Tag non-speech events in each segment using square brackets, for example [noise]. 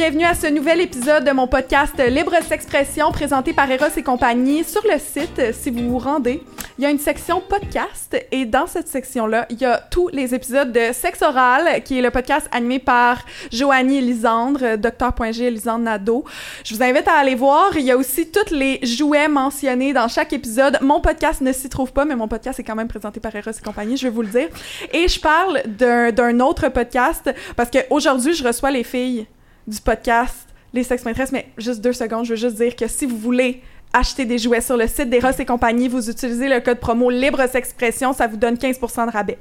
bienvenue à ce nouvel épisode de mon podcast Libre S'expression présenté par Eros et compagnie. Sur le site, si vous vous rendez, il y a une section podcast et dans cette section-là, il y a tous les épisodes de Sexe Oral, qui est le podcast animé par Joanie Lisandre, Docteur.g Lisandre Nadeau. Je vous invite à aller voir. Il y a aussi tous les jouets mentionnés dans chaque épisode. Mon podcast ne s'y trouve pas, mais mon podcast est quand même présenté par Eros et compagnie, je vais vous le dire. Et je parle d'un autre podcast parce qu'aujourd'hui, je reçois les filles du podcast Les Sex Maîtresses, mais juste deux secondes, je veux juste dire que si vous voulez acheter des jouets sur le site d'Eros et compagnie, vous utilisez le code promo Libre S'expression, ça vous donne 15% de rabais.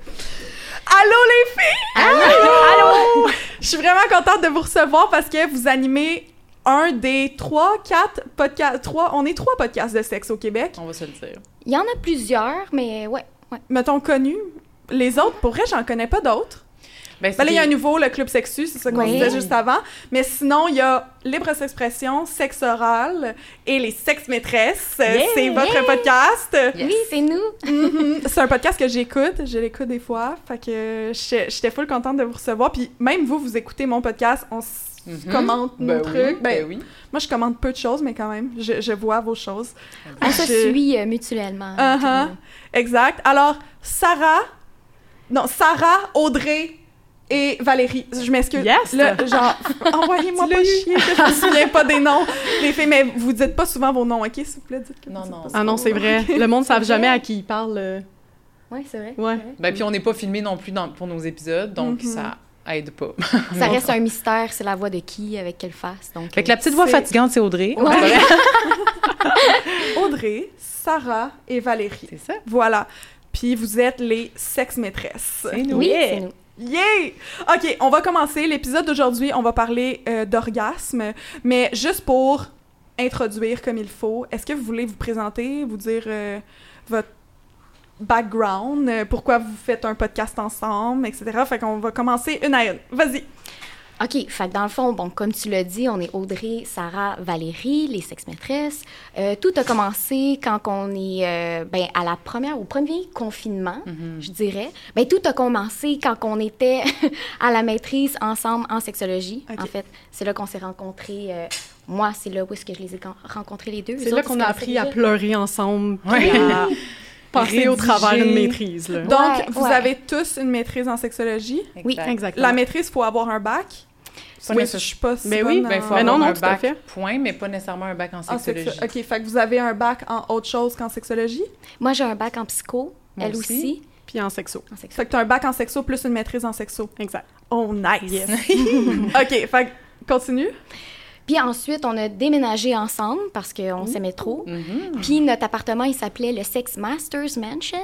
Allô les filles! Allô! Allô! Je suis vraiment contente de vous recevoir parce que vous animez un des trois, quatre podcasts, trois, on est trois podcasts de sexe au Québec. On va se le dire. Il y en a plusieurs, mais ouais, ouais. Mettons connus. Les autres, pour vrai, j'en connais pas d'autres. Ben, ben là, il y a un nouveau, le Club Sexu, c'est ça qu'on disait juste avant. Mais sinon, il y a Libre Expression, Sexe Oral et les Sex Maîtresses. C'est votre podcast. Oui, c'est nous. Mm-hmm. [laughs] C'est un podcast que j'écoute. Je l'écoute des fois. Fait que j'étais full contente de vous recevoir. Puis même vous, vous écoutez mon podcast. On mm-hmm. commente nos ben trucs. Ben, oui. Moi, je commente peu de choses, mais quand même, je, vois vos choses. On se suit euh, mutuellement. Uh-huh. Exact. Alors, Sarah... Non, Sarah, Audrey, et Valérie. Je m'excuse. Yes! genre, [laughs] envoyez-moi pas chier que je me souviens pas des noms des filles, mais vous dites pas souvent vos noms, OK, s'il vous plaît? Dites que non, non. Ah non, c'est vrai. Le monde [laughs] ne savent jamais à qui ils parlent. Euh. Oui, c'est vrai. Ouais. Ben, puis on n'est pas filmé non plus dans, pour nos épisodes, donc mm-hmm. ça aide pas. [laughs] ça reste un mystère, c'est la voix de qui, avec quelle face. Donc, fait que la petite voix fatigante, c'est Audrey. Audrey, Sarah et Valérie. C'est ça. Voilà. Puis vous êtes les sex-maîtresses. C'est nous. Oui, c'est nous. Yeah! OK, on va commencer. L'épisode d'aujourd'hui, on va parler euh, d'orgasme, mais juste pour introduire comme il faut, est-ce que vous voulez vous présenter, vous dire euh, votre background, euh, pourquoi vous faites un podcast ensemble, etc. Fait qu'on va commencer une à une. Vas-y! OK, fait dans le fond, bon, comme tu l'as dit, on est Audrey, Sarah, Valérie, les sex-maîtresses. Euh, tout a commencé quand on est, euh, ben, à la première, au premier confinement, mm-hmm. je dirais. Ben, tout a commencé quand on était [laughs] à la maîtrise ensemble en sexologie. En fait, c'est là qu'on s'est rencontrés. Euh, moi, c'est là où est-ce que je les ai rencontrés les deux. C'est là qu'on a appris à pleurer ensemble. Ouais. à [laughs] passer au travers une maîtrise. Là. Donc, vous avez tous une maîtrise en sexologie? Oui, exactement. La maîtrise, il faut avoir un bac? Oui, je suis pas mais oui, ben, faut mais non, non, un bac, point, mais pas nécessairement un bac en sexologie. OK, fait que vous avez un bac en autre chose qu'en sexologie? Moi, j'ai un bac en psycho, elle aussi. Puis en sexo. en sexo. Fait que tu as un bac en sexo plus une maîtrise en sexo. Exact. Oh, nice! [laughs] OK, fait que continue. Puis ensuite, on a déménagé ensemble parce qu'on s'aimait trop. Mm-hmm. Puis notre appartement, il s'appelait le Sex Masters Mansion.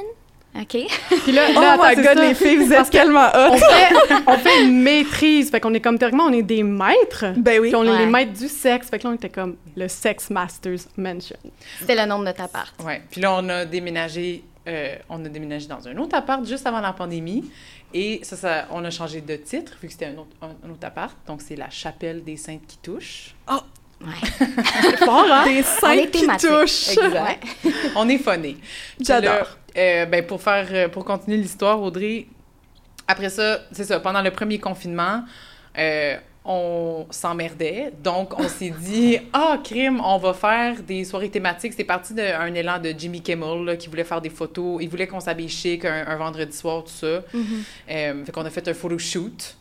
OK. Puis là, là oh my God, les filles, vous êtes tellement hot. On fait, [laughs] on fait une maîtrise. Fait qu'on est comme, théoriquement, on est des maîtres. Ben oui. Puis on est les maîtres du sexe. Fait que là, on était comme le Sex Masters Mansion. C'était le nom de notre appart. Ouais. Puis là, on a déménagé, euh, on a déménagé dans un autre appart juste avant la pandémie. Et ça, ça on a changé de titre, vu que c'était un autre, un, autre appart. Donc, c'est la Chapelle des Saintes qui touche. Oh! Ouais. [laughs] fort, hein? Des saintes qui touchent. Exact. on est phonés. J'adore. Euh, ben, pour faire, euh, pour continuer l'histoire, Audrey, après ça, c'est ça, pendant le premier confinement, euh, on s'emmerdait. Donc, on s'est [laughs] dit, ah, crime, on va faire des soirées thématiques. C'est parti d'un élan de Jimmy Kimmel qui voulait faire des photos. Il voulait qu'on s'habille chic un, vendredi soir, tout ça. Mm-hmm. fait qu'on a fait un photo shoot.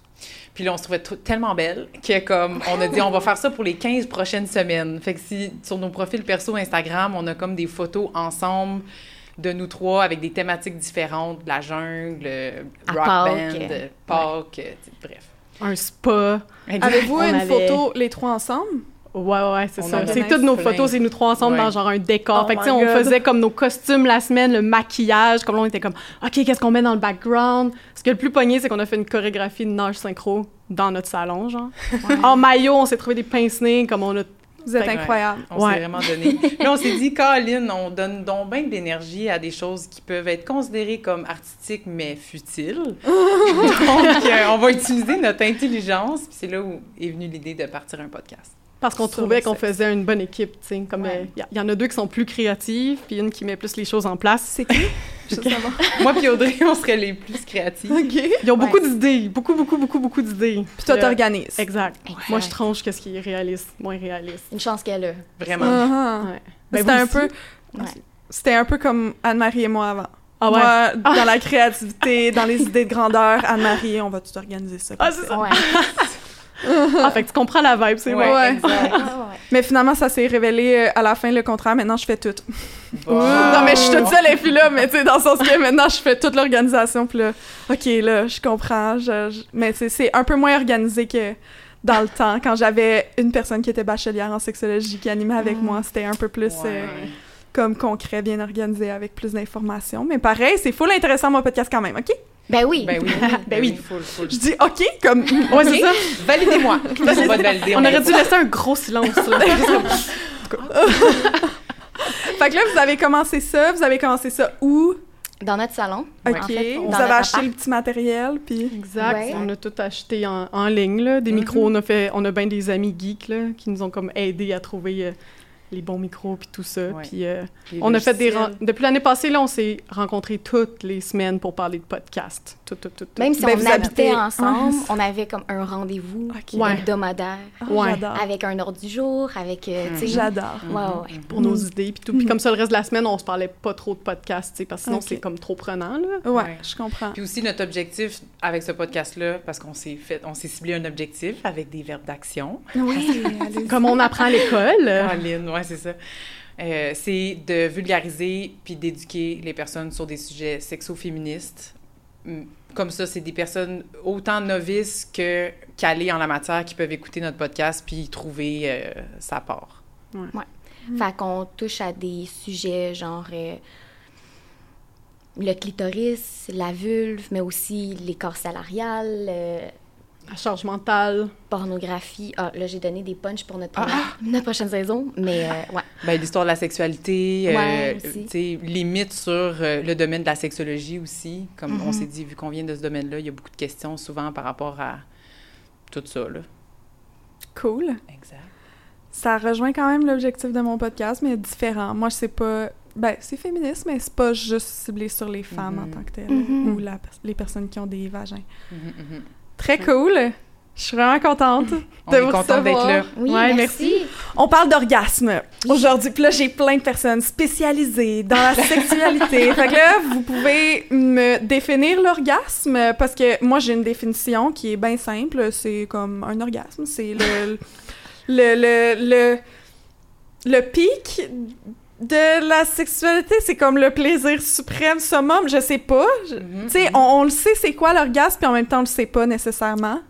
Puis là, on se trouvait tellement belle que comme on a dit on va faire ça pour les 15 prochaines semaines. Fait que si sur nos profils perso Instagram, on a comme des photos ensemble de nous trois avec des thématiques différentes, de la jungle, rock band, park, euh, bref. Un spa. Avez-vous [laughs] une photo les trois ensemble? Ouais, ouais, c'est ça. C'est toutes nos photos, c'est nous trois ensemble dans genre un décor. Oh fait que, on faisait comme nos costumes la semaine, le maquillage, comme là, on était comme, OK, qu'est-ce qu'on met dans le background? Ce qui est le plus pogné, c'est qu'on a fait une chorégraphie de nage synchro dans notre salon, genre. En maillot, on s'est trouvé des pince-nez, comme on a vous êtes incroyable. On s'est vraiment donné. [laughs] Là, on s'est dit, Colin, on donne donc bien de l'énergie à des choses qui peuvent être considérées comme artistiques, mais futiles. [laughs] donc, euh, on va utiliser notre intelligence. Puis c'est là où est venue l'idée de partir un podcast. Parce qu'on trouvait qu'on faisait une bonne équipe, tu sais. Comme il euh, y, en a deux qui sont plus créatifs, puis une qui met plus les choses en place. C'est qui? [laughs] Savoir. Moi puis Audrey, [laughs] on serait les plus créatifs. OK. Ils ont beaucoup d'idées, beaucoup, beaucoup, beaucoup, beaucoup d'idées. Puis toi, Euh, t'organises. Exact. Moi, je tranche qu'est-ce qui est réaliste, moins réaliste. Une chance qu'elle a. Vraiment. Ouais. Ben, C'était un peu... Ouais. C'était un peu comme Anne-Marie et moi avant. Ah ouais? Moi, dans la créativité, dans les [laughs] idées de grandeur, Anne-Marie, on va tout organiser ça. Ah, c'est ça. Ouais. Ah, fait que tu comprends la vibe, c'est Ouais, exact. Ouais. Mais finalement, ça s'est révélé euh, à la fin le contraire. Maintenant, je fais tout. Bon. [laughs] Non, mais je suis toute seule et puis là, mais tu sais, dans le sens que maintenant, je fais toute l'organisation. Puis là, OK, là, je comprends. je- je- Mais tu sais, c'est un peu moins organisé que dans le temps. Quand j'avais une personne qui était bachelière en sexologie qui animait avec moi, c'était un peu plus euh, comme concret, bien organisé, avec plus d'informations. Mais pareil, c'est full intéressant, mon podcast, quand même, OK? Ben oui. Ben oui. [laughs] Ben oui. Full, full. Je dis OK, comme... [laughs] Ouais, c'est ça. Validez-moi. [laughs] on va te valider. On aurait dû laisser un gros silence, là. fait que là, vous avez commencé ça. Vous avez commencé ça où? Dans notre salon. OK. En fait, vous avez acheté appart. le petit matériel, puis... Exact. Ouais. On a tout acheté en, en ligne, là. Des micros, on a fait... On a bien des amis geeks, là, qui nous ont comme aidés à trouver euh, les bons micros puis tout ça. Ouais. Puis euh, on a fait des... ren- Depuis l'année passée, là, on s'est rencontrés toutes les semaines pour parler de podcast. Tout, tout, tout. tout. Même si Ben, on vous habitait habitez- ensemble, on avait comme un rendez-vous. Ouais. hebdomadaire Ah, Ouais. J'adore. avec un ordre du jour, avec, euh, tu sais... J'adore. Pour nos Mm. idées puis tout. Puis Mm. comme ça, le reste de la semaine, on se parlait pas trop de podcast, parce que sinon, c'est comme trop prenant, là. Ouais, Ouais. je comprends. Puis aussi, notre objectif avec ce podcast-là, parce qu'on s'est fait, on s'est ciblé un objectif avec des verbes d'action. Oui. [laughs] Comme on apprend à l'école. Caroline, ouais, c'est ça. Euh, c'est de vulgariser puis d'éduquer les personnes sur des sujets sexo-féministes. Hum, Comme ça, c'est des personnes autant novices que calées en la matière qui peuvent écouter notre podcast puis y trouver euh, sa part. Fait qu'on touche à des sujets genre euh, le clitoris, la vulve, mais aussi les corps salariales, euh, la charge mentale. pornographie. Ah, là, j'ai donné des punchs pour notre, première- notre prochaine saison, mais euh, ouais. Ben, l'histoire de la sexualité, Ouais, euh, tu sais, limite sur euh, le domaine de la sexologie aussi. Comme on Mhm. s'est dit, vu qu'on vient de ce domaine-là, il y a beaucoup de questions souvent par rapport à tout ça, là. Cool. Exact. Ça rejoint quand même l'objectif de mon podcast, mais différent. Moi, je sais pas. Ben, c'est féministe, mais c'est pas juste ciblé sur les femmes en Mhm. tant que telles, Mhm. ou la- les personnes qui ont des vagins. Mhm, mhm. Très cool. Je suis vraiment contente. [laughs] On De est vous content d'être recevoir. là. Oui, Ouais, merci. On parle d'orgasme aujourd'hui. Puis là, j'ai plein de personnes spécialisées dans la [laughs] sexualité. fait que là, vous pouvez me définir l'orgasme parce que moi, j'ai une définition qui est bien simple. C'est comme un orgasme. C'est le, le, le, le, le pic de la sexualité. C'est comme le plaisir suprême, summum. Je sais pas. Mhm, Tu sais, on, on le sait c'est quoi l'orgasme, puis en même temps, on le sait pas nécessairement.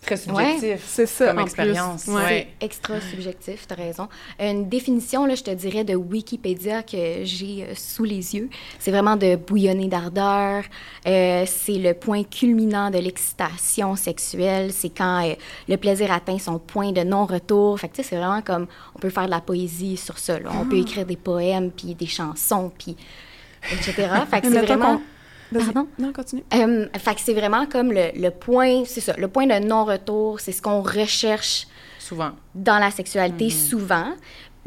C'est très subjectif C'est ça. comme en expérience. Ouais. C'est extra subjectif, t'as raison. Une définition, là, je te dirais, de Wikipédia que j'ai euh, sous les yeux, c'est vraiment de bouillonner d'ardeur. Euh, c'est le point culminant de l'excitation sexuelle. C'est quand euh, le plaisir atteint son point de non-retour. Fait que, tu sais, c'est vraiment comme, on peut faire de la poésie sur ça. là. On peut écrire des poèmes, puis des chansons, puis etc. Fait que [laughs] c'est vraiment... Pardon? Non, continue. Euh, fait que c'est vraiment comme le, le point, c'est ça, le point de non-retour, c'est ce qu'on recherche Souvent. dans la sexualité souvent,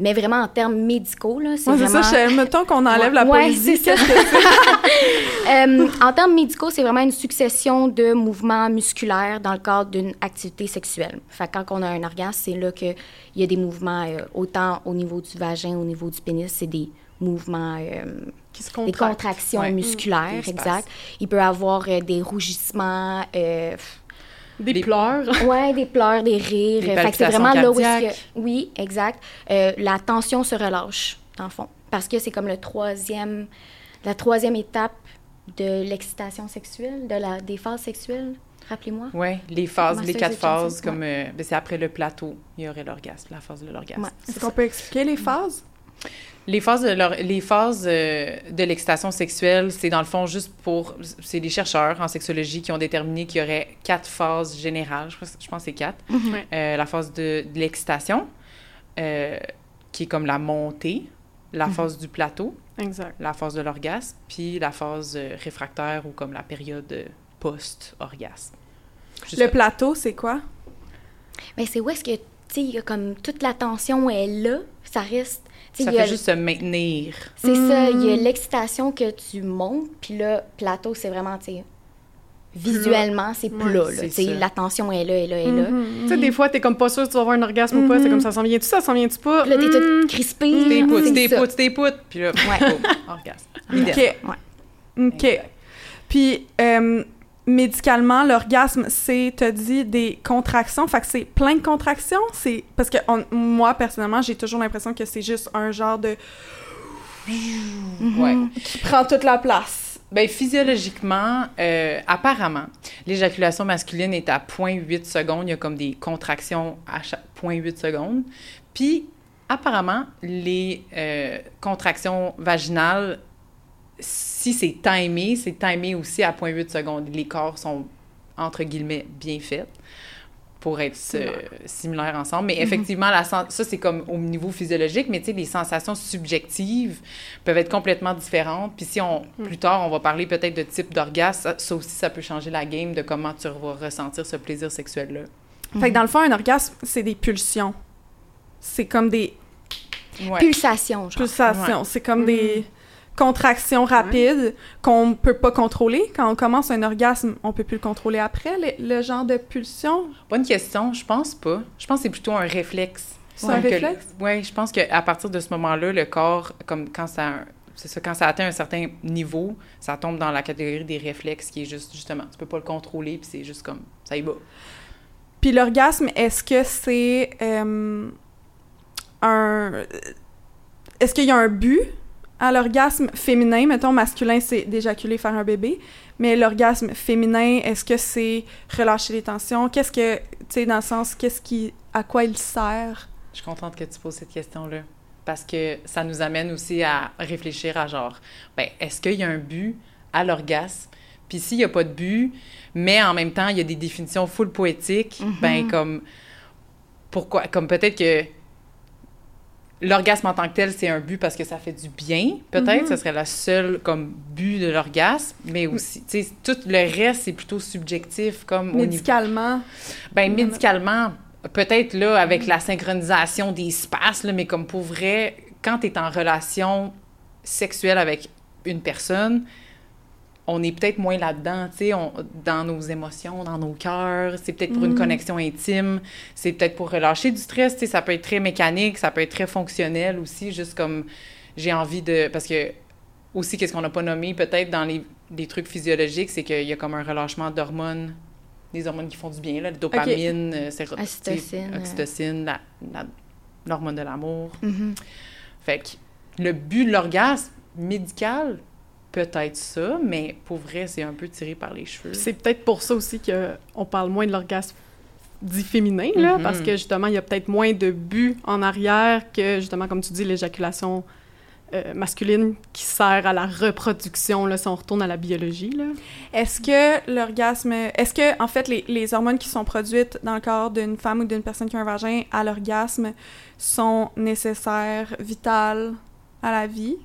mais vraiment en termes médicaux, là, c'est Ouais, vraiment... ça, je- mettons qu'on enlève la Ouais, poésie. c'est ça. qu'est-ce que c'est? [laughs] Euh, en termes médicaux, c'est vraiment une succession de mouvements musculaires dans le cadre d'une activité sexuelle. Fait que quand on a un orgasme, c'est là qu'il y a des mouvements, euh, autant au niveau du vagin, au niveau du pénis, c'est des mouvements, euh, Qui se des contractent. contractions Ouais. musculaires, Des exact. Il peut avoir euh, des rougissements, euh, Des Des- pleurs. [laughs] Ouais, des pleurs, des rires. Des Fait que c'est vraiment là où est-ce cardiaques. que... Oui, exact. Euh, la tension se relâche, dans le fond. Parce que c'est comme le troisième... La troisième étape de l'excitation sexuelle, de la, des phases sexuelles. Rappelez-moi. Oui, les phases, les quatre phases, comme euh, ben, c'est après le plateau, il y aurait l'orgasme, la phase de l'orgasme. Ouais, Est-ce qu'on. Mm. peut expliquer les phases? Les phases de, les phases euh, de l'excitation sexuelle, c'est dans le fond juste pour. C'est les chercheurs en sexologie qui ont déterminé qu'il y aurait quatre phases générales. Je pense, je pense que c'est quatre. Ouais. Euh, la phase de, de l'excitation, euh, qui est comme la montée, la phase du plateau, Exact. la phase de l'orgasme, puis la phase réfractaire ou comme la période post-orgasme. Juste Le plateau, c'est quoi? Mais c'est où est-ce que il y a comme toute la tension est là, ça reste. Ça fait juste se maintenir. C'est ça, il y a mm. l'excitation que tu montes, puis là, plateau, c'est vraiment, tu sais, visuellement, c'est plat. Ouais, la tension est là, est là, est là. Mm-hmm. Tu sais, des fois, t'es comme pas sûr si tu vas avoir un orgasme ou pas. C'est mm-hmm. comme ça s'en vient-tu, ça s'en vient-tu pas? là, t'es toute mm. crispée. T'es poutre, t'es poutre, t'es poutre. Puis là, ouais. orgasme. OK. OK. Puis, euh, médicalement, l'orgasme, c'est, t'as dit, des contractions. Fait que c'est plein de contractions. C'est parce que moi, personnellement, j'ai toujours l'impression que c'est juste un genre de... Ouais. Qui prend toute la place. Ben, physiologiquement, euh, apparemment, l'éjaculation masculine est à 0.8 secondes. Il y a comme des contractions à chaque 0.8 secondes. Puis, apparemment, les euh, contractions vaginales si c'est timé, c'est timé aussi à 0.8 secondes. Les corps sont, entre guillemets, bien faits pour être euh, similaires ensemble. Mais mhm. effectivement, la, ça, c'est comme au niveau physiologique, mais tu sais, les sensations subjectives peuvent être complètement différentes. Puis si on, mhm. plus tard, on va parler peut-être de type d'orgasme, ça, aussi, ça peut changer la game de comment tu vas ressentir ce plaisir sexuel-là. Fait que dans le fond, un orgasme, c'est des pulsions. C'est comme des... Pulsations, genre. Pulsations. C'est comme des mhm contraction rapide qu'on peut pas contrôler. Quand on commence un orgasme, on peut plus le contrôler après, le, genre de pulsion? Bonne question. Je pense pas. Je pense que c'est plutôt un réflexe. C'est un réflexe? Oui, je pense qu'à partir de ce moment-là, le corps, comme quand ça... C'est ça, quand ça atteint un certain niveau, ça tombe dans la catégorie des réflexes qui est juste, justement, tu peux pas le contrôler, puis c'est juste comme, ça y va. Puis l'orgasme, est-ce que c'est euh, un... Est-ce qu'il y a un but à l'orgasme féminin, mettons masculin, c'est d'éjaculer, faire un bébé, mais l'orgasme féminin, est-ce que c'est relâcher les tensions? Qu'est-ce que, tu sais, dans le sens, qu'est-ce qui, à quoi il sert? Je suis contente que tu poses cette question-là, parce que ça nous amène aussi à réfléchir à genre, ben, est-ce qu'il y a un but à l'orgasme? Puis s'il n'y a pas de but, mais en même temps, il y a des définitions full poétiques, ben, mm-hmm. comme, pourquoi, comme peut-être que l'orgasme en tant que tel, c'est un but parce que ça fait du bien, peut-être. Mhm. Ce serait la seule comme but de l'orgasme, mais aussi, tu sais, tout le reste, c'est plutôt subjectif. comme Médicalement? Ben, médicalement, peut-être là, avec la synchronisation des espaces, là, mais comme pour vrai, quand tu es en relation sexuelle avec une personne, on est peut-être moins là-dedans, tu sais, dans nos émotions, dans nos cœurs. C'est peut-être pour une mm. connexion intime. C'est peut-être pour relâcher du stress. Tu sais, ça peut être très mécanique, ça peut être très fonctionnel aussi, juste comme j'ai envie de... Parce que, aussi, qu'est-ce qu'on n'a pas nommé, peut-être dans les, trucs physiologiques, c'est qu'il y a comme un relâchement d'hormones, des hormones qui font du bien, là, la dopamine, okay. euh, oxytocine, oxytocine l'hormone de l'amour. Mm-hmm. Fait que le but de l'orgasme médical, peut-être ça, mais pour vrai, c'est un peu tiré par les cheveux. C'est peut-être pour ça aussi qu'on parle moins de l'orgasme dit féminin, là, mm-hmm. parce que justement, il y a peut-être moins de but en arrière que, justement, comme tu dis, l'éjaculation euh, masculine qui sert à la reproduction, là, si on retourne à la biologie. Là. Est-ce que l'orgasme... Est-ce que, en fait, les, les, hormones qui sont produites dans le corps d'une femme ou d'une personne qui a un vagin à l'orgasme sont nécessaires, vitales à la vie?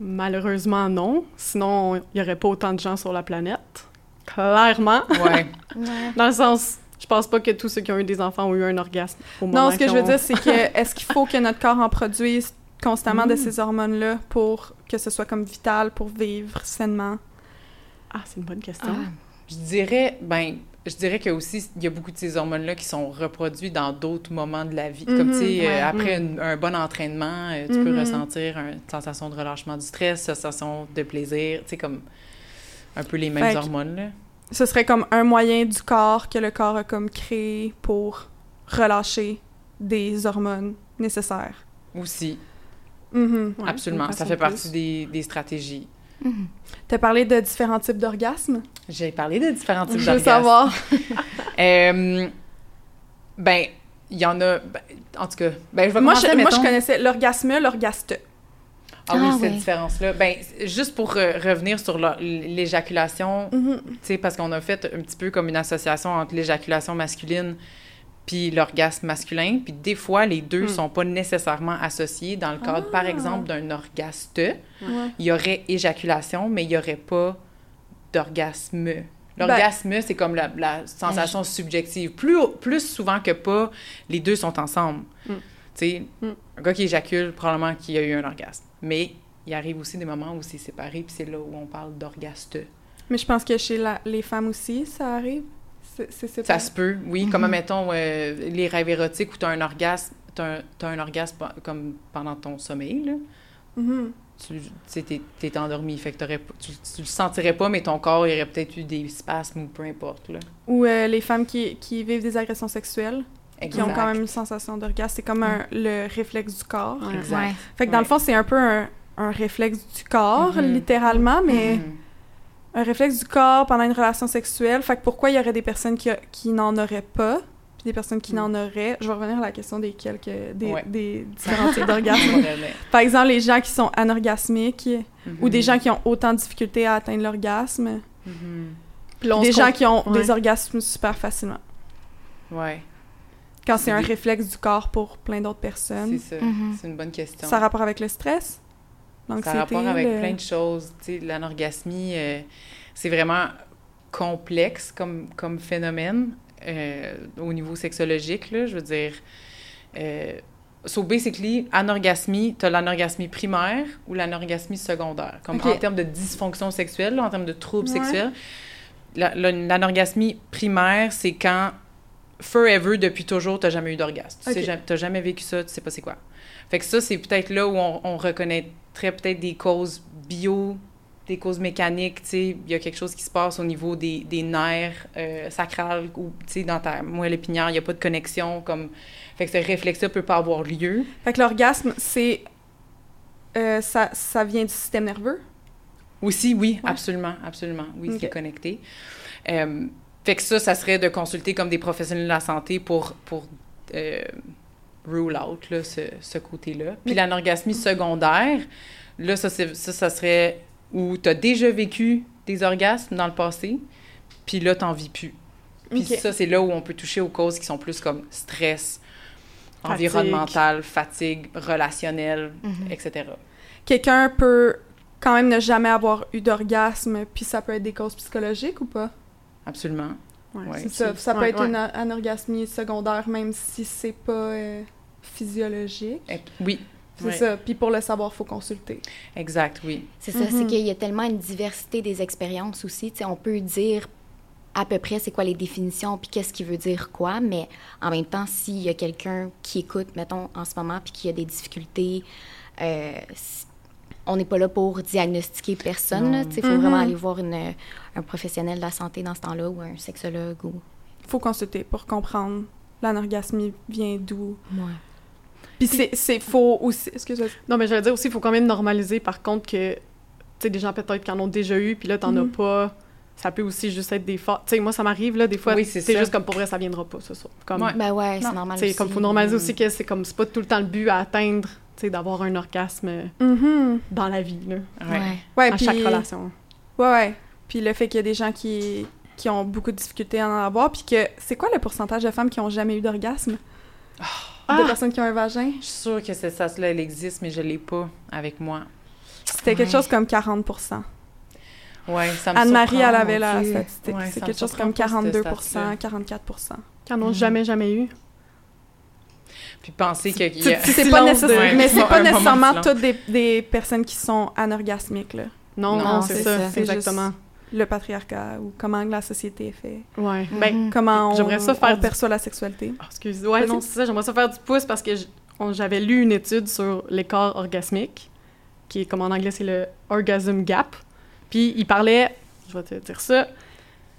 Malheureusement, non. Sinon, il n'y aurait pas autant de gens sur la planète. Clairement. Ouais. [laughs] Dans le sens, je pense pas que tous ceux qui ont eu des enfants ont eu un orgasme au moment Non, ce que je veux dire, c'est que [laughs] est-ce qu'il faut que notre corps en produise constamment de mm. ces hormones-là pour que ce soit comme vital pour vivre sainement? Ah, c'est une bonne question. Ah. je dirais, ben, je dirais qu'il y a aussi il y a beaucoup de ces hormones-là qui sont reproduits dans d'autres moments de la vie. Comme, tu sais, mhm, euh, après mhm. un bon entraînement, euh, tu peux mhm. ressentir une sensation de relâchement du stress, une sensation de plaisir, tu sais, comme un peu les mêmes hormones, là. Ce serait comme un moyen du corps que le corps a comme créé pour relâcher des hormones nécessaires. Aussi. Absolument. Ça fait partie des, des stratégies. Mhm. Tu as parlé de différents types d'orgasmes? J'ai parlé de différents types d'orgasmes. Je veux savoir. [laughs] euh, ben, il y en a... Ben, en tout cas, ben, je vais moi, commencer, je, moi, je connaissais l'orgasme, l'orgaste. Ah, oui, ah, cette différence-là. Ben, juste pour euh, revenir sur l'éjaculation, mhm. tu sais, parce qu'on a fait un petit peu comme une association entre l'éjaculation masculine puis l'orgasme masculin. Puis des fois, les deux ne hmm. sont pas nécessairement associés. Dans le cadre, par ah. exemple, d'un orgaste, il y aurait éjaculation, mais il n'y aurait pas d'orgasme. L'orgasme, c'est comme la, la sensation subjective. Plus, plus souvent que pas, les deux sont ensemble. Mm. Tu sais, mm. un gars qui éjacule, probablement qu'il a eu un orgasme. Mais il arrive aussi des moments où c'est séparé, puis c'est là où on parle d'orgaste. Mais je pense que chez les femmes aussi, ça arrive. C'est ça se peut, oui. Comme, mettons, euh, les rêves érotiques où tu as un orgasme, tu as, un orgasme comme pendant ton sommeil, là. Mm-hmm. Tu es, endormi, fait que tu, tu, le sentirais pas, mais ton corps, aurait peut-être eu des spasmes ou peu importe, là. Ou euh, les femmes qui, qui, vivent des agressions sexuelles. qui ont quand même une sensation d'orgasme. C'est comme un, le réflexe du corps. Exact. Fait que dans le fond, c'est un peu un, un réflexe du corps, mm-hmm. littéralement, mais mm-hmm. Un réflexe du corps pendant une relation sexuelle. Fait que pourquoi il y aurait des personnes qui, qui n'en auraient pas, puis des personnes qui mm. n'en auraient? Je vais revenir à la question des quelques... des, des [laughs] différents types d'orgasmes. Par exemple, les gens qui sont anorgasmiques ou des mm-hmm. gens qui ont autant de difficultés à atteindre l'orgasme. Des gens qui ont des orgasmes super facilement. Ouais. Quand c'est un réflexe du corps pour plein d'autres personnes. C'est ça. C'est une bonne question. Ça a rapport avec le stress? Ça a rapport avec plein de choses. L'anorgasmie, euh, c'est vraiment complexe comme, comme phénomène euh, au niveau sexologique, là, je veux dire. Euh, so basically, anorgasmie, tu as l'anorgasmie primaire ou l'anorgasmie secondaire. Comme en termes de dysfonction sexuelle, en termes de troubles sexuels. L'anorgasmie primaire, c'est quand forever, depuis toujours, tu jamais eu d'orgasme. Tu n'as jamais vécu ça, tu sais pas c'est quoi. Fait que ça, c'est peut-être là où on, on reconnaît peut-être des causes bio, des causes mécaniques, tu sais, il y a quelque chose qui se passe au niveau des, des nerfs euh, sacrales ou, tu sais, dans ta moelle épinière, il n'y a pas de connexion, comme... Fait que ce réflexe-là peut pas avoir lieu. Fait que l'orgasme, c'est... Euh, ça, ça vient du système nerveux? Aussi, oui, absolument, absolument. Oui, c'est connecté. Euh, fait que ça, ça serait de consulter comme des professionnels de la santé pour, pour rule out là, ce, ce côté-là. Puis l'anorgasmie secondaire, là, ça, ça, ça serait où tu as déjà vécu des orgasmes dans le passé, puis là, t'en vis plus. Puis ça, c'est là où on peut toucher aux causes qui sont plus comme stress, environnemental, fatigue, relationnel, mhm. etc. Quelqu'un peut quand même ne jamais avoir eu d'orgasme, puis ça peut être des causes psychologiques ou pas? Absolument. Ouais, ça. ça peut être une anorgasmie secondaire, même si c'est pas... Euh, physiologique. Oui. C'est ça. Puis pour le savoir, il faut consulter. Exact, oui. C'est ça. C'est mhm. qu'il y a tellement une diversité des expériences aussi. sais, on peut dire à peu près c'est quoi les définitions puis qu'est-ce qui veut dire quoi, mais en même temps, s'il y a quelqu'un qui écoute, mettons, en ce moment, puis qui a des difficultés, euh, on n'est pas là pour diagnostiquer personne. Il faut vraiment mhm. aller voir une, un professionnel de la santé dans ce temps-là ou un sexologue. Ou... Il faut consulter pour comprendre l'anorgasmie vient d'où? Ouais. Puis c'est faux aussi. Excuse-moi. Non, mais j'allais dire aussi, il faut quand même normaliser, par contre, que, tu sais, des gens peut-être qui en ont déjà eu, puis là, t'en as mhm. pas. Ça peut aussi juste être des fois. Tu sais, moi, ça m'arrive, là, des fois, c'est juste comme pour vrai, ça viendra pas, c'est ça. Comme, ouais. Ben ouais, c'est normal. C'est comme, faut normaliser aussi que c'est comme, c'est pas tout le temps le but à atteindre, tu sais, d'avoir un orgasme mhm. dans la vie, là. Ouais. ouais à chaque relation. Ouais, ouais. Puis le fait qu'il y a des gens qui, qui ont beaucoup de difficultés à en avoir, puis que c'est quoi le pourcentage de femmes qui ont jamais eu d'orgasme? Oh. Ah! De personnes qui ont un vagin? Je suis sûre que cette sens-là, elle existe, mais je l'ai pas avec moi. C'était quelque chose comme 40 Ouais, ça me Anne-Marie, elle avait la statistique. c'est quelque chose comme 42% 44 Qui n'en ont jamais, jamais eu. Puis penser que... C'est pas, [laughs] nécessaire, mais c'est pas nécessairement toutes des, des, personnes qui sont anorgasmiques, là. Non, non, c'est ça, exactement le patriarcat ou comment la société est faite. Ouais. Mm-hmm. Ben, comment on, ça faire perçoit la sexualité. Oh, excuse. Ouais, non, c'est ça. J'aimerais ça faire du pouce parce que j'avais lu une étude sur l'écart orgasmique, qui est, comme en anglais, c'est le orgasm gap. Puis il parlait, je vais te dire ça,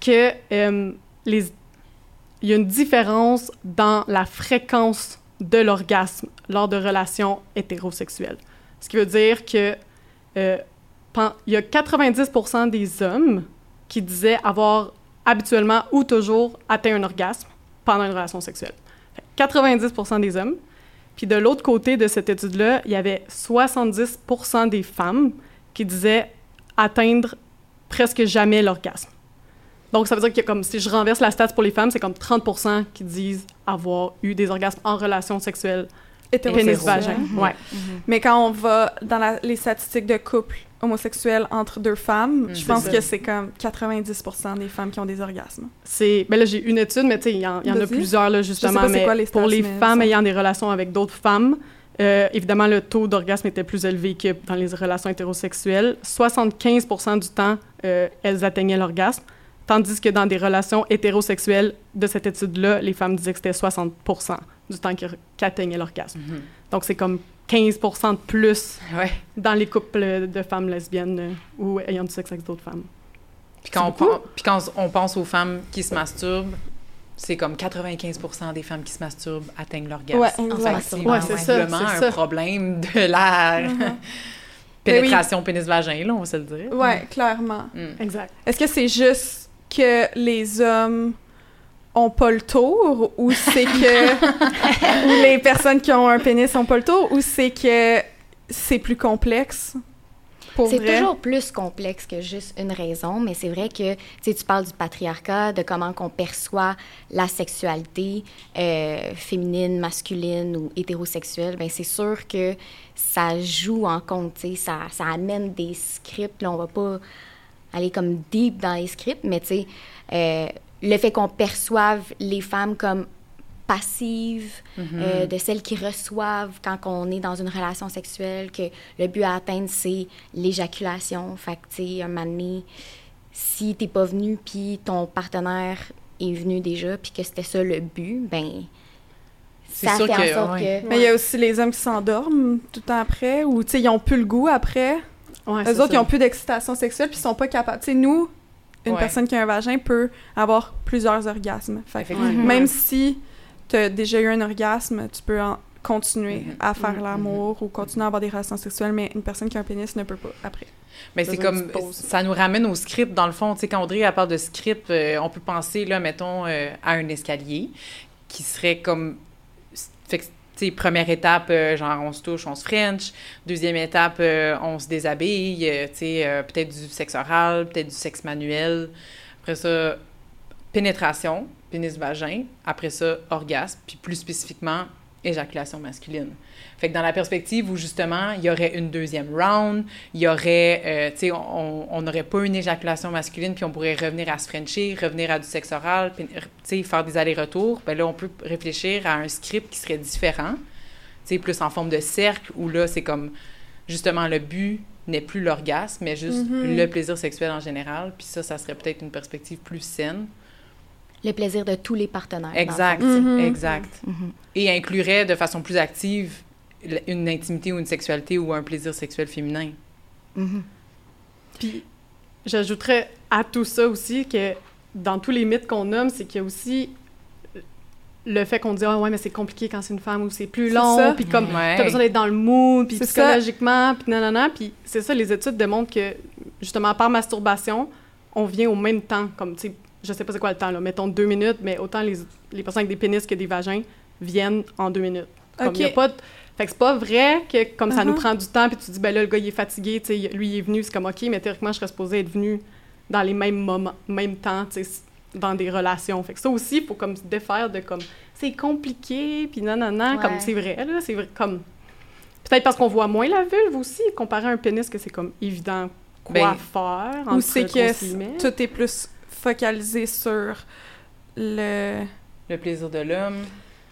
que euh, les, il y a une différence dans la fréquence de l'orgasme lors de relations hétérosexuelles. Ce qui veut dire que euh, il y a 90% des hommes qui disaient avoir habituellement ou toujours atteint un orgasme pendant une relation sexuelle. 90% des hommes. Puis de l'autre côté de cette étude-là, il y avait 70% des femmes qui disaient atteindre presque jamais l'orgasme. Donc, ça veut dire que si je renverse la stat pour les femmes, c'est comme 30% qui disent avoir eu des orgasmes en relation sexuelle Pénis-vagin. Ouais. Mais quand on va dans les statistiques de couple homosexuels entre deux femmes, mm. je pense que c'est comme 90% des femmes qui ont des orgasmes. C'est ben là j'ai une étude mais tu sais il y, en a plusieurs là justement mais les pour les femmes ayant des relations avec d'autres femmes euh, évidemment, le taux d'orgasme était plus élevé que dans les relations hétérosexuelles. 75% du temps, euh, elles atteignaient l'orgasme, tandis que dans des relations hétérosexuelles de cette étude-là, les femmes disaient que c'était 60% du temps qu'elles atteignaient l'orgasme. Mm-hmm. Donc, c'est comme 15% de plus dans les couples de femmes lesbiennes ou ayant du sexe avec d'autres femmes. Puis quand, on, puis quand on pense aux femmes qui se masturbent, c'est comme 95% des femmes qui se masturbent atteignent l'orgasme. Ouais, c'est ça. C'est un problème de la mm-hmm. [laughs] pénétration pénis-vagin, là, on va se le dire. Oui, clairement. Mm. Exact. Est-ce que c'est juste que les hommes ont pas le tour ou c'est que [laughs] ou les personnes qui ont un pénis ont pas le tour ou c'est que c'est plus complexe? C'est toujours plus complexe que juste une raison, mais c'est vrai que tu parles du patriarcat, de comment on perçoit la sexualité euh, féminine, masculine ou hétérosexuelle. Bien, c'est sûr que ça joue en compte, ça, ça amène des scripts. Là, on va pas aller comme deep dans les scripts, mais tu sais, euh, le fait qu'on perçoive les femmes comme passives, euh, mhm. de celles qui reçoivent quand on est dans une relation sexuelle, que le but à atteindre, c'est l'éjaculation. Fait que, tu sais, un moment donné, si t'es pas venu, puis ton partenaire est venu déjà, puis que c'était ça le but, ben ça fait en sorte que... Mais il y a aussi les hommes qui s'endorment tout le temps après, ou, tu sais, ils ont plus le goût après? Ouais, Eux autres, ils ont plus d'excitation sexuelle, puis ils sont pas capables. Tu sais, nous, une personne qui a un vagin peut avoir plusieurs orgasmes. Fait, même si tu as déjà eu un orgasme, tu peux continuer mhm. à faire mhm. l'amour ou continuer à avoir des relations sexuelles, mais une personne qui a un pénis ne peut pas après. Mais c'est comme, ça nous ramène au script, dans le fond. Tu sais, quand Audrey parle de script, euh, on peut penser, là, mettons, euh, à un escalier qui serait comme... Fait que, première étape, euh, genre, on se touche, on se French. Deuxième étape, on se déshabille. sais, peut-être du sexe oral, peut-être du sexe manuel. Après ça, pénétration pénis-vagin, après ça, orgasme, puis plus spécifiquement, éjaculation masculine. Fait que dans la perspective où justement, il y aurait une deuxième round, il y aurait, euh, tu sais, on n'aurait pas une éjaculation masculine, puis on pourrait revenir à se frencher, revenir à du sexe oral, tu sais, faire des allers-retours, ben là, on peut réfléchir à un script qui serait différent, tu sais, plus en forme de cercle, où là, c'est comme, justement, le but n'est plus l'orgasme, mais juste mm-hmm. le plaisir sexuel en général, puis ça, ça serait peut-être une perspective plus saine le plaisir de tous les partenaires. Exact, mm-hmm. exact. Mm-hmm. Et inclurait de façon plus active une intimité ou une sexualité ou un plaisir sexuel féminin. Mm-hmm. Puis, j'ajouterais à tout ça aussi que dans tous les mythes qu'on nomme, c'est qu'il y a aussi le fait qu'on dit ah ouais mais c'est compliqué quand c'est une femme ou c'est plus long puis comme t'as besoin d'être dans le mood puis psychologiquement puis nanana puis c'est ça les études démontrent que justement par masturbation on vient au même temps comme tu sais je sais pas c'est quoi le temps, là, mettons deux minutes, mais autant les, les personnes avec des pénis que des vagins viennent en deux minutes. Comme y a pas Fait que c'est pas vrai que comme ça nous uh-huh. prend du temps, puis tu dis, ben là, le gars, il est fatigué, tu sais, lui, il est venu, c'est comme, OK, mais théoriquement, je serais supposée être venu dans les mêmes moments, même temps, tu sais, dans des relations. Fait que ça aussi, il faut comme se défaire de comme, c'est compliqué, puis non, non, non, comme c'est vrai, là, c'est vrai, comme... Peut-être parce qu'on voit moins la vulve aussi, comparé à un pénis, que c'est comme évident quoi ben, faire. Ou c'est que tout est plus focaliser sur le... Le plaisir de l'homme.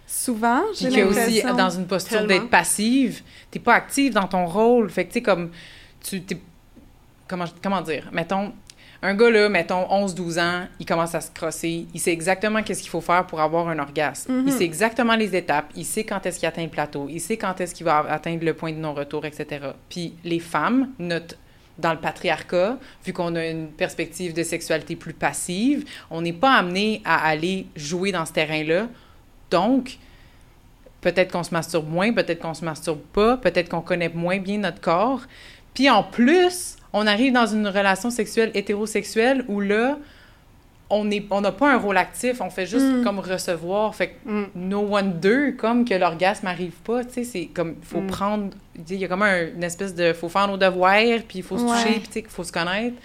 Souvent, j'ai l'impression... aussi dans une posture d'être passive. T'es pas active dans ton rôle. Fait que, tu sais, comme... Tu, comment, comment dire? Mettons, un gars, là, mettons, 11-12 ans, il commence à se crosser. Il sait exactement qu'est-ce qu'il faut faire pour avoir un orgasme. Il mhm. sait exactement les étapes. Il sait quand est-ce qu'il atteint le plateau. Il sait quand est-ce qu'il va atteindre le point de non-retour, etc. Puis les femmes, notre dans le patriarcat, vu qu'on a une perspective de sexualité plus passive, on n'est pas amené à aller jouer dans ce terrain-là. Donc, peut-être qu'on se masturbe moins, peut-être qu'on se masturbe pas, peut-être qu'on connaît moins bien notre corps. Puis en plus, on arrive dans une relation sexuelle hétérosexuelle où là, on n'a on pas un rôle actif, on fait juste mm. comme recevoir. Fait que mm. no one deux, comme que l'orgasme n'arrive pas, tu sais, c'est comme, faut mm. prendre, il y a comme un, une espèce de, faut faire nos devoirs, puis il faut se toucher, puis il faut se connaître.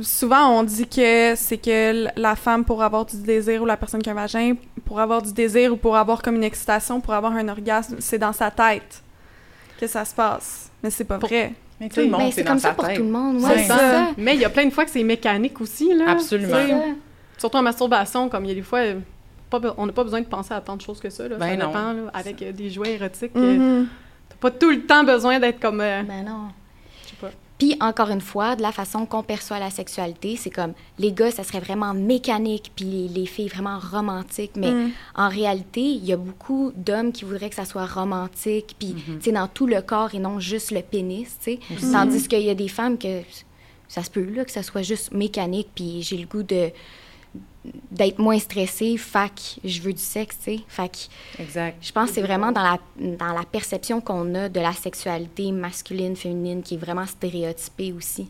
souvent on dit que c'est que la femme pour avoir du désir ou la personne qui a un vagin pour avoir du désir ou pour avoir comme une excitation pour avoir un orgasme c'est dans sa tête que ça se passe mais c'est pas vrai mais tout le monde c'est comme ça pour tout le monde ouais, ça. mais il y a plein de fois que c'est mécanique aussi là. Absolument. Surtout en masturbation comme il y a des fois pas, on n'a pas besoin de penser à tant de choses que ça là, ben ça non. dépend là, avec euh, des jouets érotiques Mhm. t'as pas tout le temps besoin d'être comme euh, ben non Puis, encore une fois, de la façon qu'on perçoit la sexualité, c'est comme les gars, ça serait vraiment mécanique, puis les, les filles vraiment romantiques. Mais Mm. en réalité, il y a beaucoup d'hommes qui voudraient que ça soit romantique, puis, Mm-hmm. tu sais, dans tout le corps et non juste le pénis, tu sais. Tandis qu'il y a des femmes que ça se peut, là, que ça soit juste mécanique, puis j'ai le goût de d'être moins stressée, fac, je veux du sexe, tu sais. Fac, exact je pense que c'est vraiment dans la, dans la perception qu'on a de la sexualité masculine, féminine, qui est vraiment stéréotypée aussi.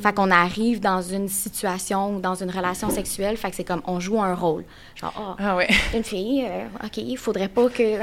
Fait qu'on arrive dans une situation ou dans une relation sexuelle, fait que c'est comme on joue un rôle. Genre, ah, ah ouais [laughs] une fille, euh, OK, il faudrait pas que.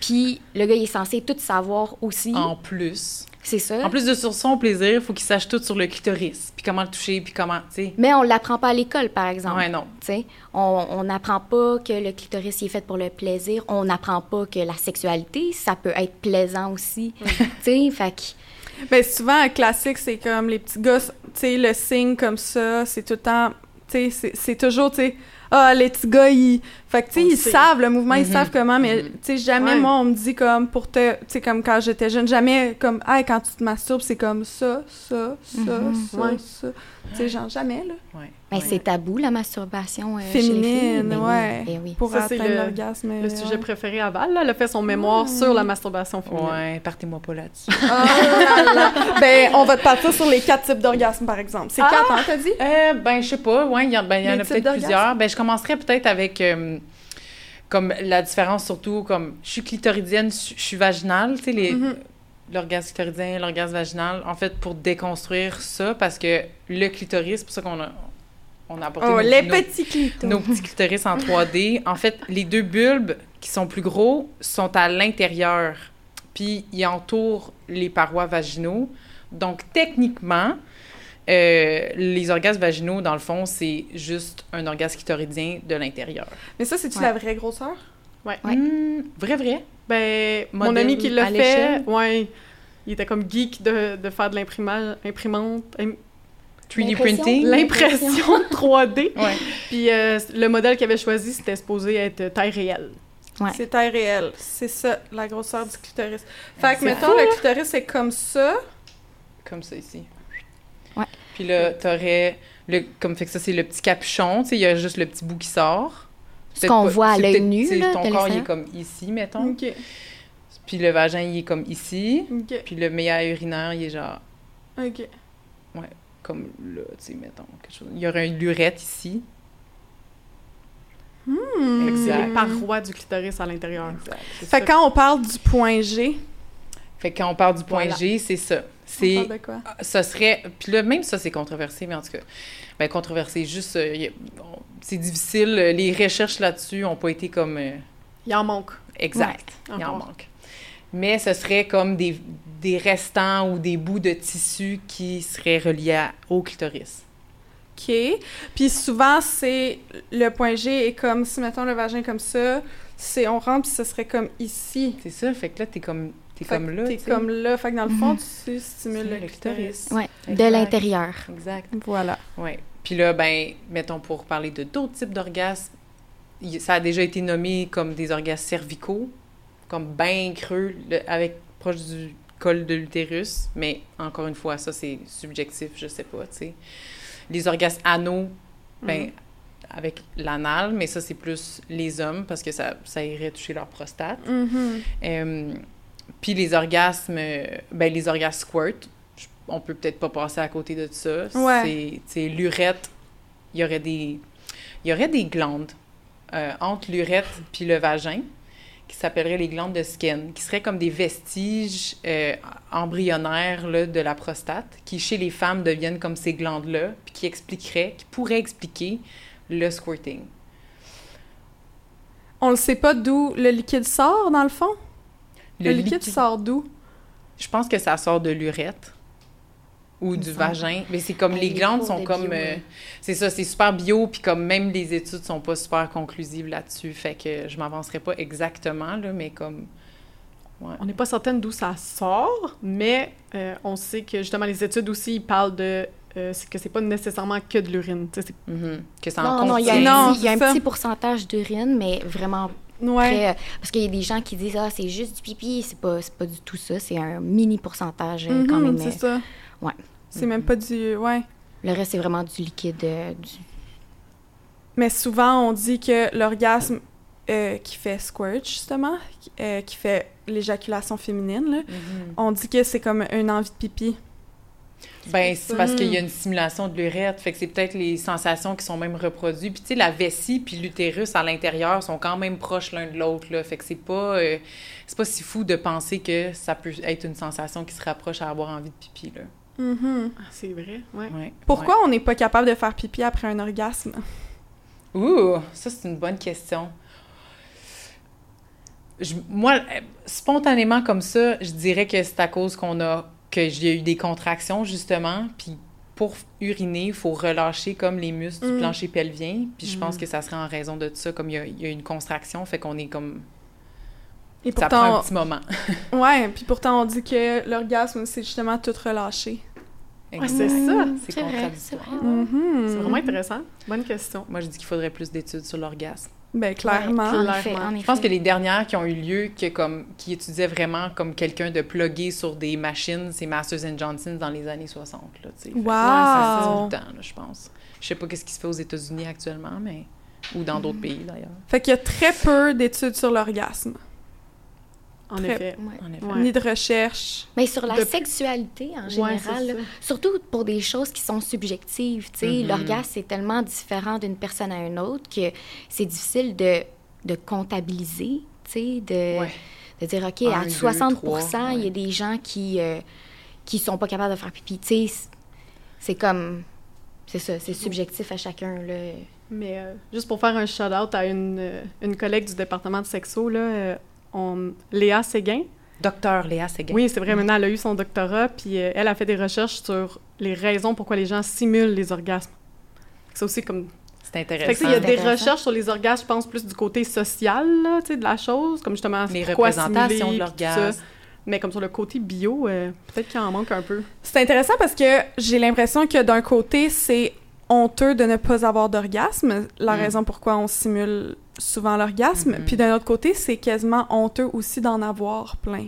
Puis le gars, il est censé tout savoir aussi. en plus C'est ça. en plus de sur son plaisir il faut qu'il sache tout sur le clitoris puis comment le toucher puis comment tu sais Mais on l'apprend pas à l'école, par exemple. ouais non Tu sais, on n'apprend pas que le clitoris il est fait pour le plaisir. On n'apprend pas que la sexualité, ça peut être plaisant aussi. [laughs] tu sais, fait que. Ben, souvent, un classique, c'est comme les petits gars, tu sais, le signe comme ça, c'est tout le temps, tu sais, c'est- c'est toujours, tu sais, ah, les petits gars, ils... Fait que, tu sais, ils sait. savent le mouvement, ils Mhm. savent comment, mais, Mhm. tu sais, jamais, Ouais. moi, on me dit comme, pour te... Tu sais, comme quand j'étais jeune, jamais comme, ah, quand tu te masturbes, c'est comme ça, ça, ça, Mhm. ça, Ouais. ça. Tu sais, genre, jamais, là. ouais Ben, ouais. c'est tabou, la masturbation euh, chez les filles. Féminine, Ben ouais. ben oui. Pour Ça, c'est atteindre le- l'orgasme. le sujet ouais. préféré à Val là, elle a fait son mémoire sur la masturbation féminine ouais partez-moi pas là-dessus Ah là là. ben, on va te partir sur les quatre types d'orgasme, par exemple. C'est quatre, hein, t'as dit? Euh, ben, je sais pas. Ouais, il y, en- ben, y en a peut-être d'orgasmes? plusieurs. Ben, je commencerais peut-être avec euh, comme la différence surtout comme je suis clitoridienne, je suis vaginale, tu sais les Mhm. l'orgasme clitoridien, l'orgasme vaginal. En fait, pour déconstruire ça, parce que le clitoris, c'est pour ça qu'on a on a apporté Oh, nos, les nos- petits clitos. nos petits clitoris en 3D. En fait, les deux bulbes qui sont plus gros sont à l'intérieur, puis ils entourent les parois vaginaux. Donc, techniquement, euh, les orgasmes vaginaux, dans le fond, c'est juste un orgasme clitoridien de l'intérieur. Mais ça, c'est-tu Ouais. la vraie grosseur? Ouais. Hmm, vrai, vrai? Ben, mon ami qui l'a fait, ouais, il était comme geek de, de faire de l'imprimage, imprimante, im- 3D L'impression? printing? l'impression 3D. Ouais. Puis euh, le modèle qu'il avait choisi, c'était supposé être taille réelle. Ouais. C'est taille réelle. C'est ça, la grosseur du clitoris. Fait que, mettons, le clitoris, c'est comme ça. Comme ça ici. Ouais. Puis là, t'aurais... Le, comme fait que ça, c'est le petit capuchon, tu sais, il y a juste le petit bout qui sort. Ce qu'on voit à l'œil nu, là, Ton corps, il est comme ici, mettons. OK. Puis le vagin, il est comme ici. OK. Puis le meilleur urinaire, il est genre OK. Comme là, tu sais, mettons. Quelque chose. Il y aurait une lurette ici. C'est Exact. les parois du clitoris à l'intérieur. Fait ça. quand on parle du point G, Fait quand on parle du point Voilà. G, c'est ça. C'est... parle de quoi? Ça serait... Puis là, même ça, c'est controversé, mais en tout cas... Ben, controversé, juste... euh, c'est difficile. euh, Les recherches là-dessus n'ont pas été comme... euh, Il en manque. exact. Il en manque. Mais ce serait comme des, des restants ou des bouts de tissu qui seraient reliés à- au clitoris. OK. Puis souvent, c'est... Le point G est comme... Si, mettons, le vagin comme ça, c'est... On rentre, puis ce serait comme ici. C'est ça, fait que là, t'es comme, t'es comme là, T'es comme là. Fait que dans le fond, Mhm. tu stimules le le clitoris. Ouais, de l'intérieur. Exact. Voilà. Oui. Puis là, ben, mettons, pour parler de d'autres types d'orgasmes, ça a déjà été nommé comme des orgasmes cervicaux, comme bien creux, le- avec proche du col de l'utérus. Mais encore une fois, ça, c'est subjectif, je sais pas, tu sais. Les orgasmes anaux, ben, Mhm. avec l'anal, mais ça, c'est plus les hommes parce que ça, ça irait toucher leur prostate. Mhm. Euh, puis les orgasmes, ben les orgasmes squirt, on peut peut-être pas passer à côté de ça. Ouais. C'est, l'urètre, il y aurait des, il y aurait des glandes euh, entre l'urètre puis le vagin qui s'appelleraient les glandes de Skene, qui seraient comme des vestiges euh, embryonnaires là, de la prostate, qui chez les femmes deviennent comme ces glandes-là, puis qui expliqueraient, qui pourraient expliquer le squirting. On ne sait pas d'où le liquide sort, dans le fond? Le, liquide, liquide- sort d'où? Je pense que ça sort de l'urètre. Ou du vagin. Mais c'est comme les glandes sont comme. Euh, c'est ça, c'est super bio, puis comme même les études sont pas super conclusives là-dessus. Fait que je m'avancerai pas exactement, là, mais comme. On n'est pas certaine d'où ça sort, mais euh, on sait que justement les études aussi ils parlent de euh, que c'est pas nécessairement que de l'urine. Mm-hmm. Que ça non, non, il y a, un, y a un petit pourcentage d'urine, mais vraiment Ouais. Euh, parce qu'il y a des gens qui disent ah c'est juste du pipi, c'est pas pas du tout ça, c'est un mini pourcentage euh, quand mm-hmm, même. C'est ça. Ouais. C'est même pas du ouais. Le reste c'est vraiment du liquide. du... Mais souvent on dit que l'orgasme qui fait squirt justement, qui fait l'éjaculation féminine, là, mm-hmm. on dit que c'est comme une envie de pipi. Ben, c'est parce qu'il y a une simulation de l'urètre. Fait que c'est peut-être les sensations qui sont même reproduites. Puis, tu sais, la vessie puis l'utérus à l'intérieur sont quand même proches l'un de l'autre, là. Fait que c'est pas... Euh, c'est pas si fou de penser que ça peut être une sensation qui se rapproche à avoir envie de pipi, là. Mm-hmm. Ah, c'est vrai, ouais. Pourquoi on n'est pas capable de faire pipi après un orgasme? Ouh, ça, c'est une bonne question. moi, euh, spontanément comme ça, je dirais que c'est à cause qu'on a que j'ai eu des contractions, justement, puis pour uriner, il faut relâcher comme les muscles du mm. plancher pelvien. Puis je pense mm. que ça serait en raison de ça, comme il y a, une contraction, fait qu'on est comme... Et pourtant, ça prend un petit moment. [laughs] ouais, puis pourtant on dit que l'orgasme, c'est justement tout relâcher. c'est ça. C'est contradictoire. Mm-hmm. C'est vraiment intéressant. Bonne question. Moi, je dis qu'il faudrait plus d'études sur l'orgasme. Ben, clairement. Je pense que les dernières qui ont eu lieu, qui, comme, qui étudiaient vraiment comme quelqu'un de plugué sur des machines, c'est Masters and Johnson dans les années 60. Là, wow! ça temps, je pense. Je sais pas ce qui se fait aux États-Unis actuellement, mais... Ou dans d'autres pays, d'ailleurs. Fait qu'il y a très peu d'études sur l'orgasme. En effet. Ni de recherche. Mais sur la sexualité en général, surtout pour des choses qui sont subjectives. tu mm-hmm. L'orgasme, c'est tellement différent d'une personne à une autre que c'est difficile de, de comptabiliser, de, de dire, OK, à 60% il y a des gens qui ne euh, qui sont pas capables de faire pipi. C'est comme... C'est ça, c'est subjectif à chacun. Là. Mais euh, juste pour faire un shout-out à une, euh, une collègue du département de sexo, là, on, Léa Séguin. Docteur Léa Séguin. Oui, c'est vrai. Maintenant, elle a eu son doctorat, puis euh, elle a fait des recherches sur les raisons pourquoi les gens simulent les orgasmes. C'est aussi comme... C'est intéressant. il y a des recherches sur les orgasmes, je pense, plus du côté social, là, de la chose, comme justement... Les représentations de l'orgasme. Mais comme sur le côté bio, euh, peut-être qu'il en manque un peu. C'est intéressant parce que j'ai l'impression que d'un côté, c'est honteux de ne pas avoir d'orgasme, la mm. raison pourquoi on simule souvent l'orgasme. Mm-hmm. Puis d'un autre côté, c'est quasiment honteux aussi d'en avoir plein.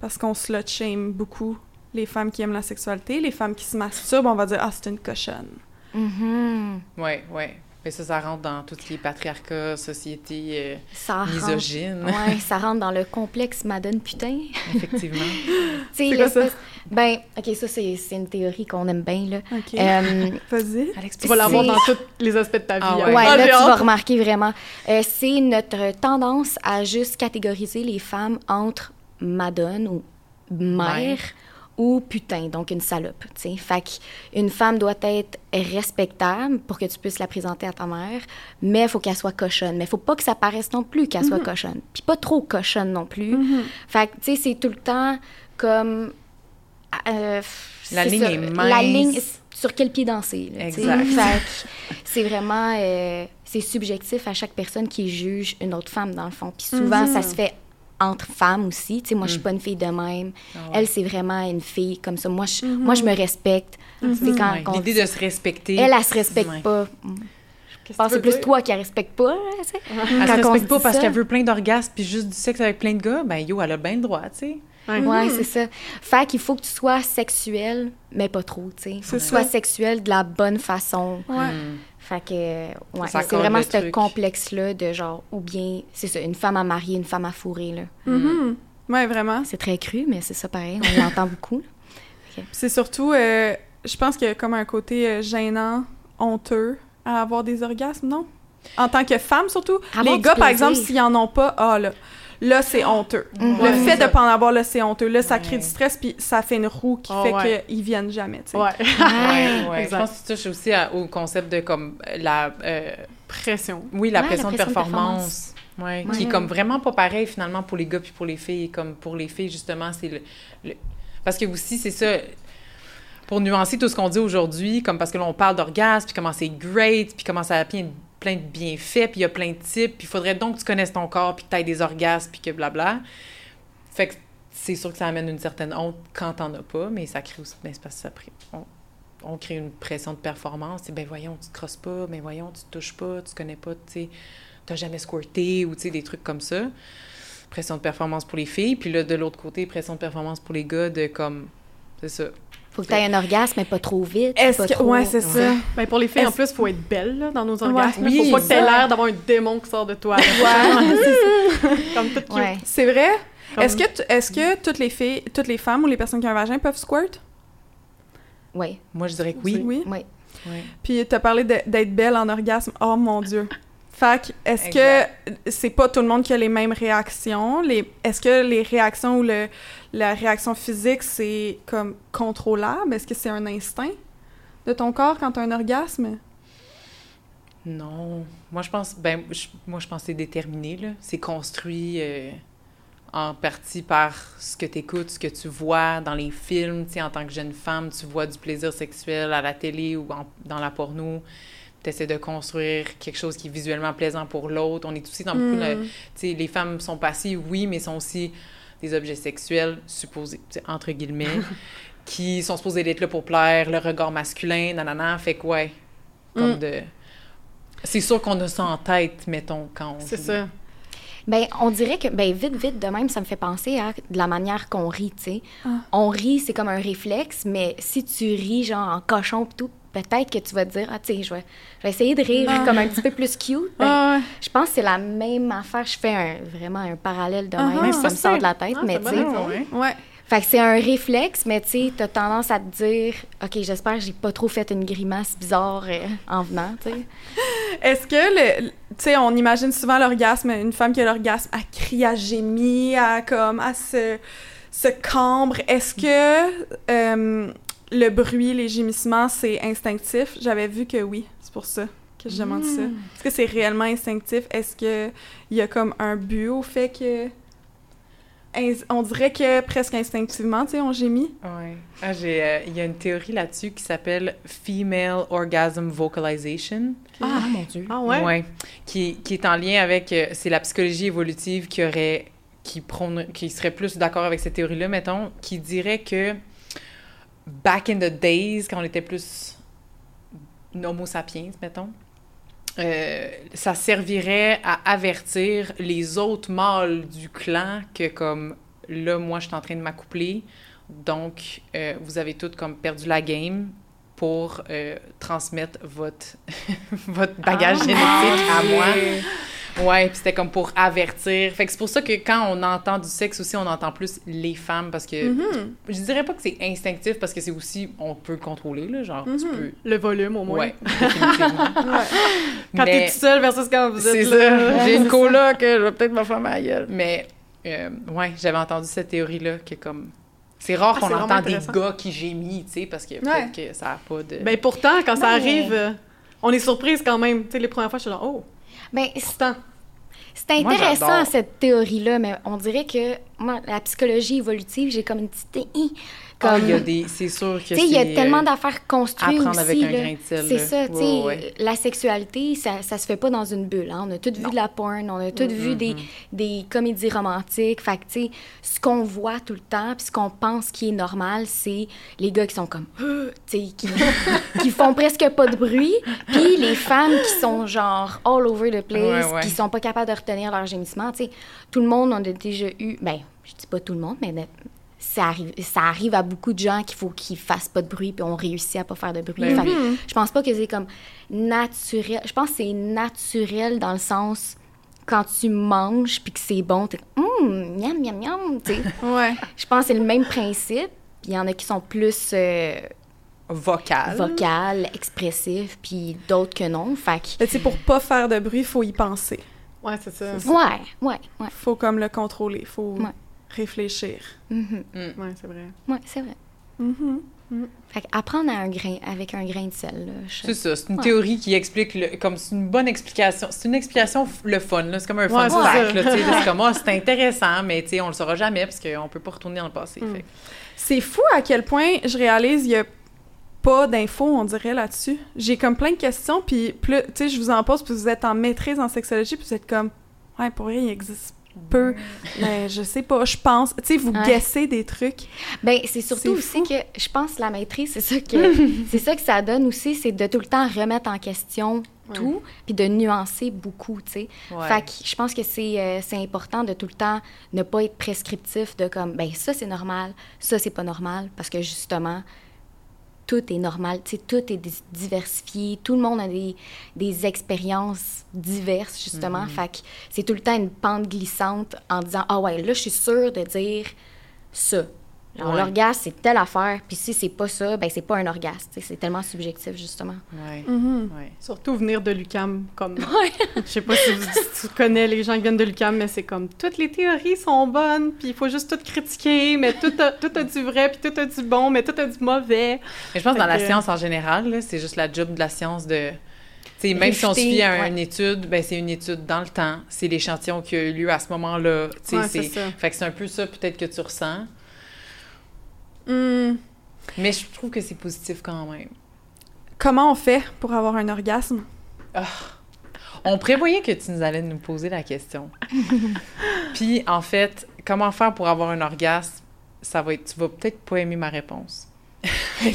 Parce qu'on slut shame beaucoup les femmes qui aiment la sexualité, les femmes qui se masturbent, on va dire ah c'est une cochonne. Mm-hmm. Ouais, ouais. Mais ça, ça rentre dans tout ce qui est patriarcat, société euh, misogyne. Oui, ça rentre dans le [laughs] complexe Madone putain. Effectivement. [laughs] c'est quoi ça? Ben, OK, ça, c'est une théorie qu'on aime bien, là. OK. Euh, [laughs] Vas-y. Tu vas l'avoir dans tous les aspects de ta vie. Ah, ouais, ouais là, tu vas remarquer vraiment. Euh, c'est notre tendance à juste catégoriser les femmes entre Madone ou mère ou putain, donc une salope, tu sais. Fait qu'une femme doit être respectable pour que tu puisses la présenter à ta mère, mais il faut qu'elle soit cochonne. Mais il faut pas que ça paraisse non plus qu'elle soit mhm. cochonne. Puis pas trop cochonne non plus. Fait que, tu sais, c'est tout le temps comme... Euh, la ligne est mince. La ligne, sur quel pied danser. exact. Fait c'est vraiment... Euh, c'est subjectif à chaque personne qui juge une autre femme, dans le fond. Puis souvent, ça mhm. se fait entre femmes aussi. Tu sais, moi, je suis mm. pas une fille de même. Ah elle, c'est vraiment une fille comme ça. Moi, je, mm-hmm. moi, je me respecte. Mm-hmm. quand, L'idée de se respecter. Elle, elle se respecte pas. c'est plus toi qui la respecte pas. sais. Elle se respecte pas parce qu'elle veut plein d'orgasmes puis juste du sexe avec plein de gars. Ben, yo, elle a bien le droit, tu sais. Ouais, mm-hmm. c'est ça. Fait qu'il faut que tu sois sexuel, mais pas trop, tu sais. Faut que tu sois sexuel de la bonne façon. Ouais. Fait que, ouais, c'est vraiment ce complexe-là de genre, ou bien, c'est ça, une femme à marier, une femme à fourrer, là. Mm Ouais, vraiment. C'est très cru, mais c'est ça pareil, on l'entend [laughs] beaucoup. C'est surtout, euh, je pense qu'il y a comme un côté euh, gênant, honteux à avoir des orgasmes, non? En tant que femme, surtout? Les gars, par exemple, s'ils en ont pas, ah là, là, c'est honteux. Mhm. Le fait de pas en avoir, là, c'est honteux. Là, ça crée du stress, puis ça fait une roue qui oh, fait qu'ils viennent jamais, tu sais. Ouais. [laughs] ouais, Je pense que tu touches aussi au concept de, comme, la... Euh, pression. Oui, la, pression, de performance. Ouais, qui est comme vraiment pas pareil finalement pour les gars puis pour les filles. Comme pour les filles, justement, c'est le, Parce que aussi, c'est ça pour nuancer tout ce qu'on dit aujourd'hui, comme parce que là, on parle d'orgasme, puis comment c'est great, puis comment ça a plein, de bienfaits, puis il y a plein de types, puis il faudrait donc que tu connaisses ton corps, puis que tu aies des orgasmes, puis que blabla. Fait que c'est sûr que ça amène une certaine honte quand t'en as pas, mais ça crée aussi... Ben, c'est parce ça... On, on crée une pression de performance. C'est, ben voyons, tu te crosses pas, ben voyons, tu te touches pas, tu connais pas, tu t'as jamais squirté, ou tu sais, des trucs comme ça. Pression de performance pour les filles. Puis là, de l'autre côté, pression de performance pour les gars, de comme... C'est ça faut que tu aies un orgasme, mais pas trop vite. Est-ce que. Trop... Ouais, c'est ça. Ben, pour les filles, en plus, il faut être belle là, dans nos orgasmes. Il faut pas que tu aies l'air d'avoir un démon qui sort de toi. [laughs] Ouais. c'est Comme toute ouais. C'est vrai? Est-ce que, est que toutes les filles, toutes les femmes ou les personnes qui ont un vagin peuvent squirt? Oui. Moi, je dirais que oui. Oui? oui. Puis, tu as parlé d'être belle en orgasme. Oh mon Dieu. Fait est-ce que c'est pas tout le monde qui a les mêmes réactions? Les, est-ce que les réactions ou le, la réaction physique, c'est comme contrôlable? Est-ce que c'est un instinct de ton corps quand tu as un orgasme? Non. Moi, je pense, ben, moi, je pense que c'est déterminé, là. C'est construit euh, en partie par ce que tu écoutes, ce que tu vois dans les films. Tu en tant que jeune femme, tu vois du plaisir sexuel à la télé ou dans la porno tu essaies de construire quelque chose qui est visuellement plaisant pour l'autre. On est aussi dans beaucoup de... Mm. Tu sais, les femmes sont passives, oui, mais sont aussi des objets sexuels, supposés, entre guillemets, [laughs] qui sont supposés être là pour plaire, le regard masculin, nanana, fait que ouais, comme mm. de... C'est sûr qu'on a ça en tête, mettons, quand on... C'est ça. Ben, on dirait que, ben, vite, vite, de même, ça me fait penser à de la manière qu'on rit, tu sais. Ah. On rit, c'est comme un réflexe, mais si tu ris, genre, en cochon pis tout, peut-être que tu vas te dire, ah, tu sais, je vais, essayer de rire ah. comme un petit peu plus cute. Ben, ah, [laughs] je pense que c'est la même affaire. Je fais un, vraiment un parallèle de même, ça me sort de la tête, mais tu sais. Ouais. Fait que c'est un réflexe, mais tu sais, t'as tendance à te dire, OK, j'espère que j'ai pas trop fait une grimace bizarre euh, en venant, tu sais. [laughs] Est-ce que, le, tu sais, on imagine souvent l'orgasme, une femme qui a l'orgasme, elle crie, à gémir, à comme, à se, se cambre. Est-ce que euh, le bruit, les gémissements, c'est instinctif? J'avais vu que oui, c'est pour ça que je demande ça. Hmm. Est-ce que c'est réellement instinctif? Est-ce qu'il y a comme un but au fait que on dirait que presque instinctivement, tu sais, on gémit? Oui. Ah, j'ai, euh, il y a une théorie là-dessus qui s'appelle Female Orgasm Vocalization. Ah, mon Dieu. Ah ouais? Ouais. Qui, qui est en lien avec, euh, c'est la psychologie évolutive qui aurait, qui prône, qui serait plus d'accord avec cette théorie-là, mettons, qui dirait que back in the days, quand on était plus homo sapiens, mettons, euh, ça servirait à avertir les autres mâles du clan que comme là moi je suis en train de m'accoupler donc euh, vous avez toutes comme perdu la game pour euh, transmettre votre [laughs] votre bagage ah, génétique à moi Ouais, puis c'était comme pour avertir. Fait que c'est pour ça que quand on entend du sexe aussi, on entend plus les femmes parce que mm-hmm. je dirais pas que c'est instinctif parce que c'est aussi on peut le contrôler là, genre tu mm-hmm. peux le volume au moins. Ouais, [laughs] ouais. Quand t'es tout seul versus quand vous êtes C'est ça. J'ai une coloc, je vais peut-être me faire ma gueule. Mais euh, ouais, j'avais entendu cette théorie là qui est comme c'est rare ah, qu'on entend des gars qui gémissent, tu sais, parce que peut-être que ça a pas de. Ben pourtant, quand ça arrive, on est surprise quand même. Tu sais, les premières fois, je suis genre, oh, ben, c'est intéressant cette théorie-là, mais on dirait que moi, la psychologie évolutive, j'ai comme une petite ah, il y a des, c'est sûr que il y a tellement d'affaires construites apprendre avec un grain de sel. C'est ça, tu sais, la sexualité, ça, ça se fait pas dans une bulle. Hein. On a toutes vu de la porn, on a toutes vu des, des comédies romantiques. Fait que, tu sais, ce qu'on voit tout le temps, puis ce qu'on pense qui est normal, c'est les gars qui sont comme, [gasps] tu sais, qui, [laughs] qui font presque pas de bruit, puis les femmes qui sont genre all over the place, qui sont pas capables de retenir leur gémissement. Tu sais, tout le monde a déjà eu, ben, je dis pas tout le monde, mais ça arrive, ça arrive à beaucoup de gens qu'il faut qu'ils fassent pas de bruit puis on réussit à pas faire de bruit. Ben je pense pas que c'est comme naturel. Je pense que c'est naturel dans le sens quand tu manges puis que c'est bon, t'es hum, miam miam miam, tu sais. [laughs] ouais. Je pense que c'est le même principe. Il y en a qui sont plus euh, vocal, vocal, expressif, puis d'autres que non. Fait que... Tu pour pas faire de bruit, il faut y penser. Ouais, c'est ça. Ouais, ouais, ouais. Faut comme le contrôler. Faut réfléchir. Mm-hmm. Mm. Oui, c'est vrai. Oui, c'est vrai. Mm-hmm. Mm. Fait apprendre à un grain, avec un grain de sel. C'est ça, c'est une théorie qui explique, le, comme c'est une bonne explication. C'est une explication le fun, c'est comme un fun fact. C'est comme, oh, [laughs] c'est intéressant, mais on le saura jamais parce qu'on peut pas retourner dans le passé. Mm. C'est fou à quel point je réalise, il y a pas d'infos, on dirait, là-dessus. J'ai comme plein de questions, puis plus, tu sais, je vous en pose, puis vous êtes en maîtrise en sexologie, puis vous êtes comme, ouais, pour rien, il existe peu. Mais je sais pas, je pense. Tu sais, vous guessez des trucs. Ben c'est surtout aussi que je pense la maîtrise, c'est ça que [laughs] c'est ça que ça donne aussi, c'est de tout le temps remettre en question tout, puis de nuancer beaucoup, tu sais. Fait que je pense que euh, c'est important de tout le temps ne pas être prescriptif de comme, ben ça c'est normal, ça c'est pas normal, parce que justement, tout est normal, tu sais, tout est diversifié, tout le monde a des, des expériences diverses, justement. Mm-hmm. Fait que c'est tout le temps une pente glissante en disant, ah ouais, là, je suis sûre de dire ça. L'orgasme, c'est telle affaire, puis si c'est pas ça, ben c'est pas un orgasme. C'est tellement subjectif, justement. Oui. Mm-hmm. Surtout venir de l'UCAM, comme... [laughs] Je sais pas si tu connais les gens qui viennent de l'UCAM, mais c'est comme, toutes les théories sont bonnes, puis il faut juste tout critiquer, mais tout a, tout a du vrai, puis tout a du bon, mais tout a du mauvais. Mais je pense que dans la science en général, c'est juste la job de la science de... sais, même si on se fie à une étude, ben c'est une étude dans le temps. C'est l'échantillon qui a eu lieu à ce moment-là. Ouais, c'est Fait que c'est un peu ça peut-être que tu ressens. Hmm. Mais je trouve que c'est positif quand même. Comment on fait pour avoir un orgasme? Ah. On prévoyait que tu nous allais nous poser la question. [laughs] Puis, en fait, comment faire pour avoir un orgasme? Ça va être... Tu vas peut-être pas aimer ma réponse. [laughs]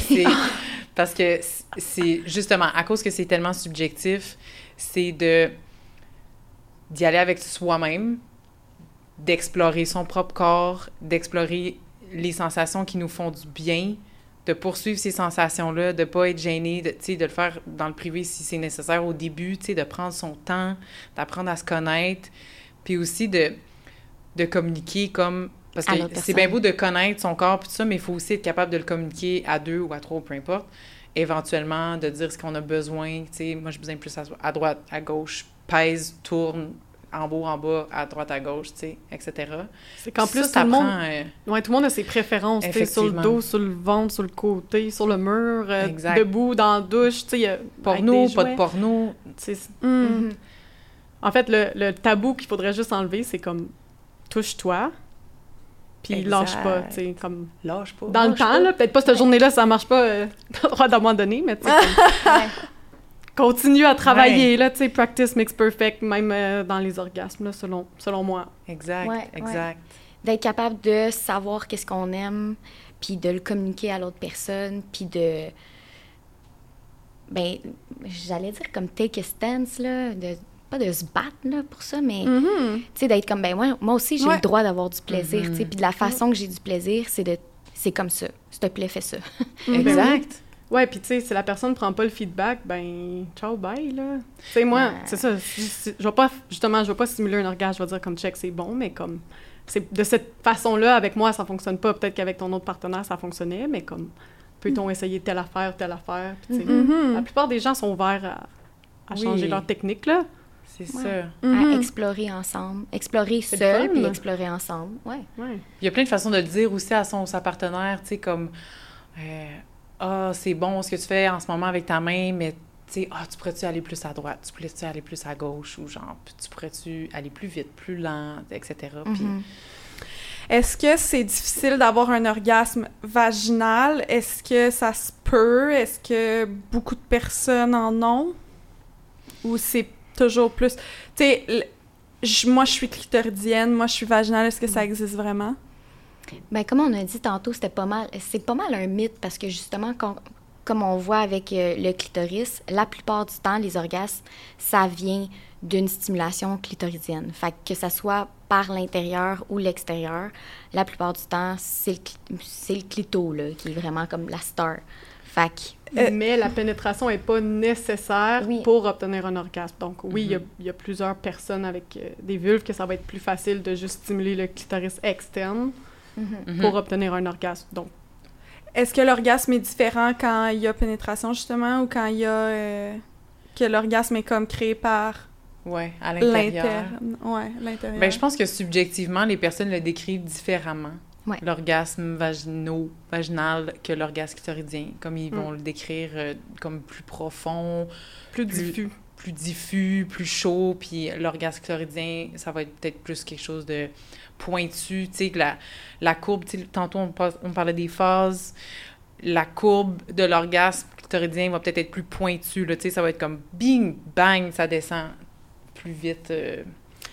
parce que c'est justement, à cause que c'est tellement subjectif, c'est de d'y aller avec soi-même, d'explorer son propre corps, d'explorer les sensations qui nous font du bien, de poursuivre ces sensations-là, de pas être gêné, de, de le faire dans le privé si c'est nécessaire au début, de prendre son temps, d'apprendre à se connaître, puis aussi de, de communiquer comme... Parce que c'est bien beau de connaître son corps, puis tout ça, mais il faut aussi être capable de le communiquer à deux ou à trois, peu importe. Éventuellement, de dire ce qu'on a besoin. Sais, moi, j'ai besoin plus à, à droite, à gauche, pèse, tourne, en bas, en bas, à droite, à gauche, tu sais, etc. C'est qu'en plus, tout, le monde, euh, ouais, tout le monde a ses préférences, sur le dos, sur le ventre, sur le côté, sur le mur, euh, debout, dans la douche, tu sais. Porno, pas de porno. Mm. En fait, le, le tabou qu'il faudrait juste enlever, c'est comme touche-toi, puis lâche pas, tu sais, comme... Lâche pas. Dans le temps, là, peut-être pas cette journée-là, ça marche pas, euh, [laughs] droit d'un moment donné, mais tu sais, [laughs] continue à travailler, là, tu sais, practice makes perfect, même euh, dans les orgasmes, là, selon, selon moi. Exact, exact. D'être capable de savoir qu'est-ce qu'on aime, puis de le communiquer à l'autre personne, puis de... Ben, j'allais dire comme take a stance, là, de pas de se battre là, pour ça, mais mm-hmm. tu sais, d'être comme, ben moi, moi aussi, j'ai le droit d'avoir du plaisir, tu sais, mm-hmm. puis de la façon que j'ai du plaisir, c'est de c'est comme ça. S'il te plaît, fais ça. exact. Ouais, puis tu sais, si la personne ne prend pas le feedback, ben, ciao, bye, là. Tu sais, moi, c'est ça. Je vais pas, justement, je vais pas simuler un orgasme, je vais dire comme check, c'est bon, mais comme, c'est de cette façon-là, avec moi, ça fonctionne pas. Peut-être qu'avec ton autre partenaire, ça fonctionnait, mais comme, peut-on mm. essayer telle affaire, telle affaire? Mm-hmm. La plupart des gens sont ouverts à, changer leur technique, là. C'est ça. À mm-hmm. explorer ensemble. Explorer seul, puis explorer ensemble. Ouais. ouais. Il y a plein de façons de le dire aussi à son sa partenaire, tu sais, comme. Euh, ah, c'est bon ce que tu fais en ce moment avec ta main, mais tu sais, ah, tu pourrais-tu aller plus à droite, tu pourrais-tu aller plus à gauche, ou genre, tu pourrais-tu aller plus vite, plus lent, etc. Puis... Mm-hmm. Est-ce que c'est difficile d'avoir un orgasme vaginal? Est-ce que ça se peut? Est-ce que beaucoup de personnes en ont? Ou c'est toujours plus... Tu sais, moi, je suis clitoridienne, moi, je suis vaginale. Est-ce que ça mm. existe vraiment? Bien, comme on a dit tantôt, c'était pas mal. C'est pas mal un mythe parce que justement, comme on voit avec euh, le clitoris, la plupart du temps, les orgasmes, ça vient d'une stimulation clitoridienne. Fait que, ça soit par l'intérieur ou l'extérieur, la plupart du temps, c'est le, le clito là, qui est vraiment comme la star. Fait euh, mais la pénétration n'est pas nécessaire pour obtenir un orgasme. Donc oui, il y, a mm-hmm. plusieurs personnes avec euh, des vulves que ça va être plus facile de juste stimuler le clitoris externe. Mhm. pour obtenir un orgasme. Donc, est-ce que l'orgasme est différent quand il y a pénétration, justement, ou quand il y a... Euh, que l'orgasme est comme créé par... Ouais, à l'intérieur. Ouais, l'intérieur. Ben, je pense que subjectivement, les personnes le décrivent différemment. L'orgasme vaginaux, vaginal que l'orgasme clitoridien. Comme ils vont mm. le décrire euh, comme plus profond, plus, diffus. Plus diffus, plus chaud. Puis l'orgasme clitoridien, ça va être peut-être plus quelque chose de pointu, tu sais, la, la courbe, tantôt on, on, parlait des phases. la courbe de l'orgasme clitoridien va peut-être être plus pointue, là, tu sais, ça va être comme bing, bang, ça descend plus vite, euh,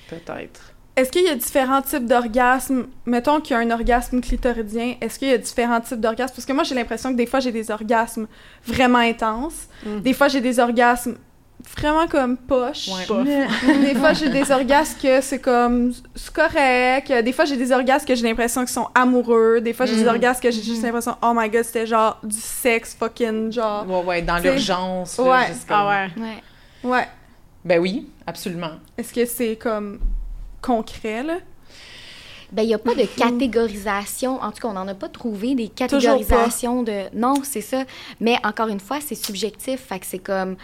peut-être. Est-ce qu'il y a différents types d'orgasmes? Mettons qu'il y a un orgasme clitoridien, est-ce qu'il y a différents types d'orgasmes? Parce que moi, j'ai l'impression que des fois, j'ai des orgasmes vraiment intenses. Mm. Des fois, j'ai des orgasmes vraiment comme poche. des fois, j'ai des orgasmes que c'est comme... C'est correct. Des fois, j'ai des orgasmes que j'ai l'impression qu'ils sont amoureux. Des fois, j'ai des mm. orgasmes que j'ai juste mm. l'impression, oh my god, c'était genre du sexe fucking genre... Ouais, ouais, dans l'urgence. Ouais. Ah ouais. Ouais. Ouais. Ben oui, absolument. Est-ce que c'est comme concret, là? Ben, il n'y a pas de [laughs] catégorisation. En tout cas, on n'en a pas trouvé des catégorisations de. Non, c'est ça. Mais encore une fois, c'est subjectif. Fait que c'est comme.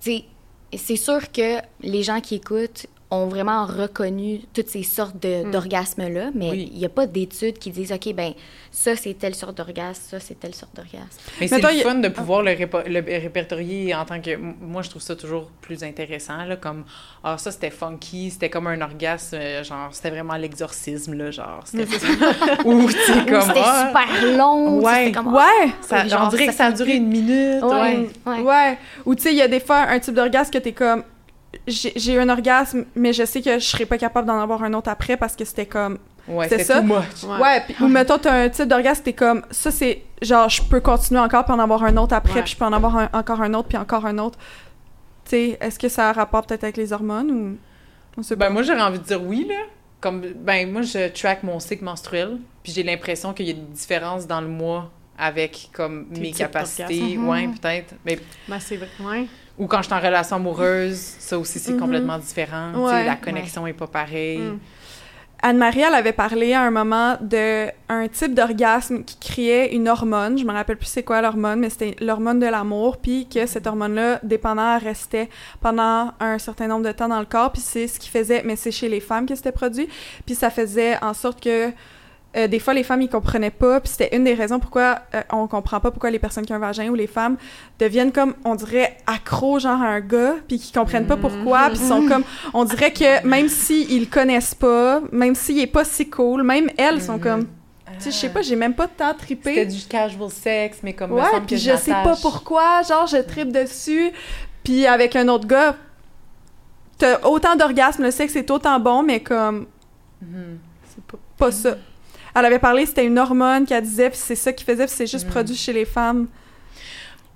C'est sûr que les gens qui écoutent ont vraiment reconnu toutes ces sortes hmm. d'orgasmes-là, mais il n'y a pas d'études qui disent, OK, ben ça, c'est telle sorte d'orgasme, ça, c'est telle sorte d'orgasme. Mais c'est le fun de pouvoir le, répertorier en tant que... Moi, je trouve ça toujours plus intéressant, là, comme, ah, ça, c'était funky, c'était comme un orgasme, euh, genre, c'était vraiment l'exorcisme, là, genre, c'était... [laughs] Ou. C'était ah, super long, ouais, comme, ouais, ça, on dirait que ça a duré une minute, ouais. Ouais. ouais. Ou, tu sais, il y a des fois un type d'orgasme que t'es comme j'ai eu un orgasme, mais je sais que je serais pas capable d'en avoir un autre après parce que c'était comme. Ouais, c'est ça? Ouais, ou mettons, t'as un type d'orgasme, t'es comme. Ça, c'est. Genre, je peux continuer encore puis en avoir un autre après, puis je peux en avoir encore un autre, puis encore un autre. Tu sais, est-ce que ça a rapport peut-être avec les hormones ou. On sait Ben, moi, j'aurais envie de dire oui, là. Comme, ben, moi, je track mon cycle menstruel, puis j'ai l'impression qu'il y a une différence dans le mois avec, comme, mes capacités. Ouais, mm-hmm. peut-être. Mais. Ben, c'est vrai. Ouais. Ou quand je suis en relation amoureuse, ça aussi, c'est mhm. complètement différent. La connexion n'est pas pareille. Mm. Anne-Marie, elle avait parlé à un moment d'un type d'orgasme qui créait une hormone. Je me rappelle plus c'est quoi l'hormone, mais c'était l'hormone de l'amour. Puis que cette hormone-là, dépendant, restait pendant un certain nombre de temps dans le corps. Puis c'est ce qui faisait, mais c'est chez les femmes que c'était produit. Puis ça faisait en sorte que euh, des fois, les femmes, ils comprenaient pas, puis c'était une des raisons pourquoi euh, on comprend pas pourquoi les personnes qui ont un vagin ou les femmes deviennent comme, on dirait, accro genre à un gars, puis qui comprennent pas pourquoi, puis sont comme, on dirait que même s'ils ils connaissent pas, même s'il est pas si cool, même elles sont comme, tu sais, je sais pas, j'ai même pas de temps trippé. C'était du casual sex, mais comme ouais, puis je sais pas pourquoi, genre je tripe dessus, puis avec un autre gars, t'as autant d'orgasme, le sexe est autant bon, mais comme, mm-hmm. c'est pas, pas ça. Elle avait parlé, c'était une hormone qu'elle disait, puis c'est ça qui faisait, puis c'est juste mm. produit chez les femmes.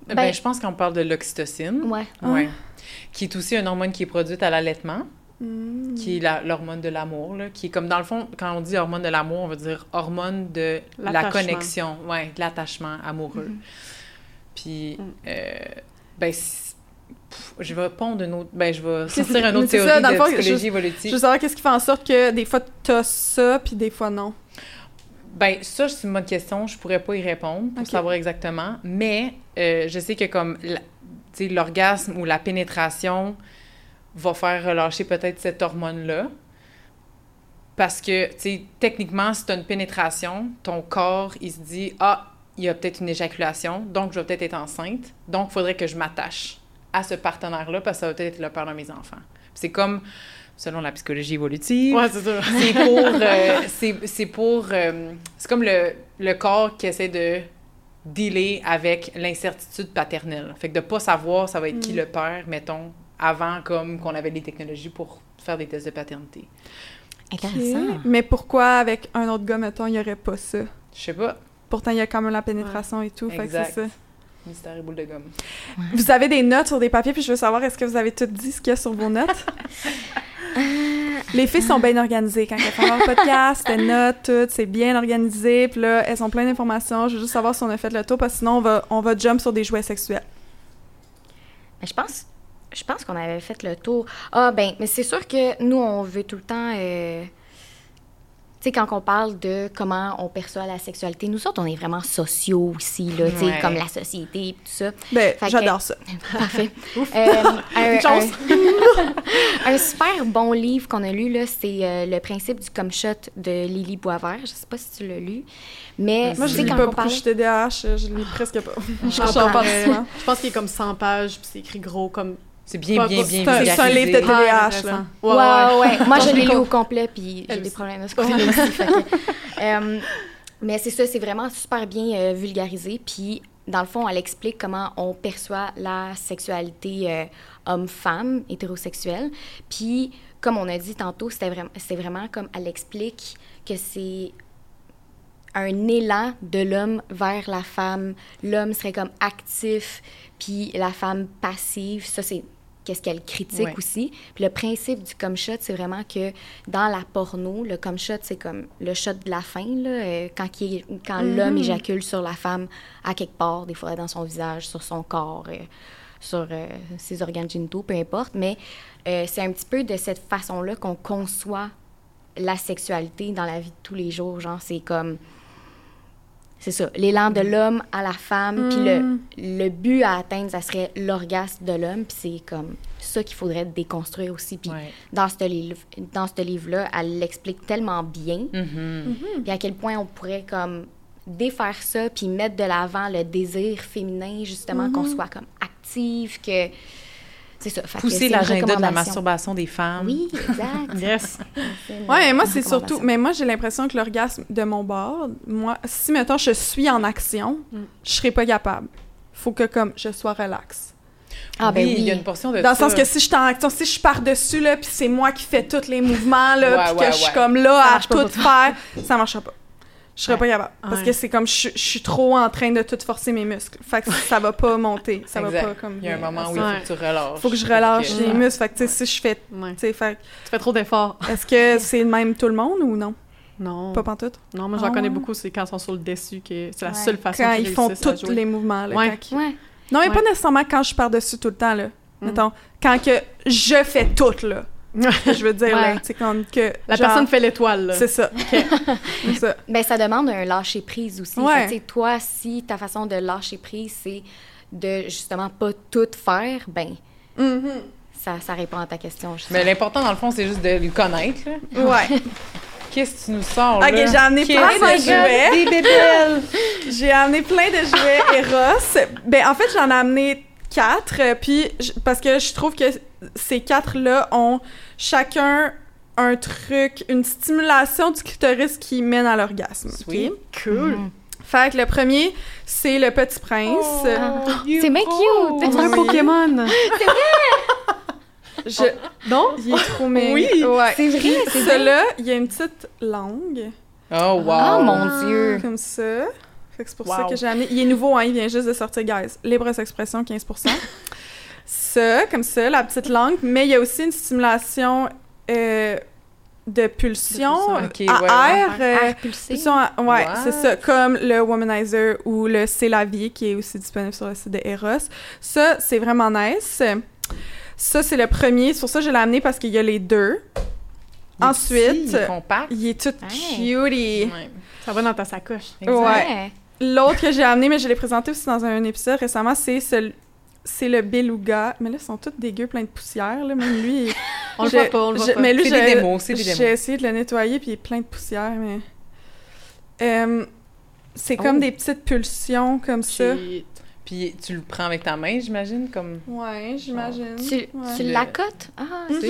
Ben, ben je pense qu'on parle de l'oxytocine. Ouais. ouais. Qui est aussi une hormone qui est produite à l'allaitement. Mm. qui est l'hormone de l'amour, qui est comme dans le fond, quand on dit hormone de l'amour, on veut dire hormone de la connexion, ouais, de l'attachement amoureux. Mm-hmm. Puis, mm. euh, ben, je vais pondre une autre, ben, je vais [laughs] sortir une autre théorie ça, dans de psychologie évolutive. Je veux savoir qu'est-ce qui fait en sorte que des fois, t'as ça, puis des fois, non. Ben, ça, c'est une bonne question. Je pourrais pas y répondre pour savoir exactement. Mais euh, je sais que comme l'orgasme ou la pénétration va faire relâcher peut-être cette hormone-là. Parce que, tu sais, techniquement, si tu as une pénétration, ton corps, il se dit Ah, il y a peut-être une éjaculation, donc je vais peut-être être enceinte, donc il faudrait que je m'attache à ce partenaire-là parce que ça va peut-être être le père de mes enfants. C'est comme selon la psychologie évolutive. Ouais, c'est ça. c'est pour. [laughs] Euh, c'est pour. Euh, c'est comme le, le, corps qui essaie de dealer avec l'incertitude paternelle. Fait que de pas savoir ça va être qui mm. le père, mettons, avant comme qu'on avait les technologies pour faire des tests de paternité. Intéressant. Mais pourquoi avec un autre gars, mettons, il n'y aurait pas ça? Je sais pas. Pourtant, il y a quand même la pénétration et tout, fait que c'est ça. Mystère et boule de gomme. Vous avez des notes sur des papiers, puis je veux savoir, est-ce que vous avez tout dit ce qu'il y a sur vos notes? [laughs] [laughs] Les filles sont bien organisées quand elles font leur podcast, elles notent tout, c'est bien organisé, puis là, elles ont plein d'informations. Je veux juste savoir si on a fait le tour, parce que sinon, on va, on va jump sur des jouets sexuels. Mais je pense, je pense qu'on avait fait le tour. Ah, ben, mais c'est sûr que nous, on veut tout le temps. Euh, sais, quand on parle de comment on perçoit la sexualité, nous autres, on est vraiment sociaux aussi, là, tu sais, comme la société et tout ça. Ben, j'adore ça. [laughs] Parfait. [laughs] euh, un, [laughs] un, super bon livre qu'on a lu, là, c'est euh, Le principe du comme shot de Lily Boisvert. Je sais pas si tu l'as lu. Mais moi, je lis pas beaucoup, je TDAH, je lis presque pas. je, je pense qu'il est comme 100 pages, puis c'est écrit gros comme c'est bien, bien, bien C'est un livre de TDAH, là. Ouais, ouais. Moi, je l'ai lu au complet, puis j'ai des problèmes de [laughs] ce côté aussi. Euh, Mais c'est ça, c'est vraiment super bien euh, vulgarisé. Puis, dans le fond, elle explique comment on perçoit la sexualité euh, homme-femme, hétérosexuelle. Puis, comme on a dit tantôt, c'était vraiment, c'est vraiment comme elle explique que c'est un élan de l'homme vers la femme. L'homme serait comme actif, puis la femme passive. Ça, c'est qu'est-ce qu'elle critique Ouais. aussi. Puis le principe du cum shot, c'est vraiment que dans la porno, le cum shot, c'est comme le shot de la fin, là, euh, quand, quand l'homme éjacule sur la femme à quelque part, des fois dans son visage, sur son corps, euh, sur euh, ses organes génitaux, peu importe. Mais c'est un petit peu de cette façon-là qu'on conçoit la sexualité dans la vie de tous les jours. Genre, c'est comme. C'est ça, l'élan de l'homme à la femme, puis le, le but à atteindre, ça serait l'orgasme de l'homme, puis c'est comme ça qu'il faudrait déconstruire aussi. Puis Ouais. dans ce livre, livre-là, elle l'explique tellement bien, Mhm. puis à quel point on pourrait comme défaire ça, puis mettre de l'avant le désir féminin, justement, qu'on soit comme active, que... C'est ça. Pousser l'agenda de la masturbation des femmes. Oui, exact. [laughs] Yes. Ouais, moi, c'est surtout. Mais moi, j'ai l'impression que l'orgasme de mon bord, moi, si, mettons, je suis en action, je serais pas capable. Faut que, comme, je sois relax. Ah, ben oui, il y a une portion de Dans le sens que si je suis en action, si je suis par-dessus, là, puis c'est moi qui fais tous les mouvements, là, Ouais, puis ouais, que je suis comme Ça là à tout faire, ça marchera pas. Je serais pas capable. Parce Ouais. que c'est comme, je, je suis trop en train de tout forcer mes muscles. Fait que ça va pas monter. Ça Exact. va pas comme. Il y a un moment où il faut que tu relâches. Faut que je relâche les muscles. Fait que, tu sais, si je fais. Ouais. tu sais, fait Tu fais trop d'efforts. est-ce que c'est le même tout le monde ou non? Non. Pas pantoute? Non, moi, j'en Ah connais ouais? beaucoup, c'est quand ils sont sur le dessus que c'est la Ouais. seule façon Quand qu'ils ils font tous les mouvements, là. Ouais. quand ils- Ouais. Non, mais Ouais. pas nécessairement quand je suis par-dessus tout le temps, là. Mm. Mettons, quand que je fais tout, là. [laughs] je veux dire, là. Ouais. Tu sais, quand que. La genre, personne fait l'étoile, là. C'est ça. [laughs] c'est ça. Ben, ça demande un lâcher-prise aussi. Ouais. Sais, toi, si ta façon de lâcher prise, c'est de justement pas tout faire, ben, Mhm. ça, ça répond à ta question. justement. Mais l'important, dans le fond, c'est juste de le connaître. là. Ouais. [laughs] Qu'est-ce que tu nous sors, Ok, là? j'ai amené plein de jouets. Des bébelles! J'ai amené plein de jouets Eros. Ben, en fait, j'en ai amené quatre, euh, puis je- parce que je trouve que ces quatre-là ont chacun un truc, une stimulation du clitoris qui mène à l'orgasme. Sweet. Cool. Mhm. Fait que le premier, c'est le Petit Prince. Oh, you C'est bien cute. [laughs] C'est un Oui. Pokémon. Je... Non? Il est trop mignon. Oui. Ouais. C'est vrai, c'est vrai. Celui-là, il y a une petite langue, Oh, wow! Oh mon Dieu. comme ça. Fait que c'est pour ça Wow. que j'ai amené. Il est nouveau, hein, il vient juste de sortir, guys. Libre expression, 15%. Ça, comme ça, la petite langue. Mais il y a aussi une stimulation euh, de pulsion De pulsion, ok, à ouais, air. ouais. euh, Air pulsé. pulsion à- ouais, c'est ça. Comme le Womanizer ou le C'est la vie, qui est aussi disponible sur le site de Eros. Ça, c'est vraiment nice. Ça, c'est le premier. Sur ça, je l'ai amené parce qu'il y a les deux. Il Ensuite, petit, il est compact. Il est tout Hey. cutie. Ouais. Ça va dans ta sacoche. Exact. Ouais. L'autre que j'ai amené, mais je l'ai présenté aussi dans un épisode récemment, c'est ce- c'est le beluga. Mais là, ils sont tous dégueux, plein de poussière. Là. Même lui, il- On le voit pas, [laughs] on le je- voit pas. Mais lui, C'est des c'est des J'ai essayé de le nettoyer, puis il est plein de poussière, mais... Euh, c'est comme Oh. des petites pulsions, comme ça. Puis tu le prends avec ta main, j'imagine, comme... Ouais, j'imagine. Tu, Ouais. tu l'accotes? Ah, Mhm. ok.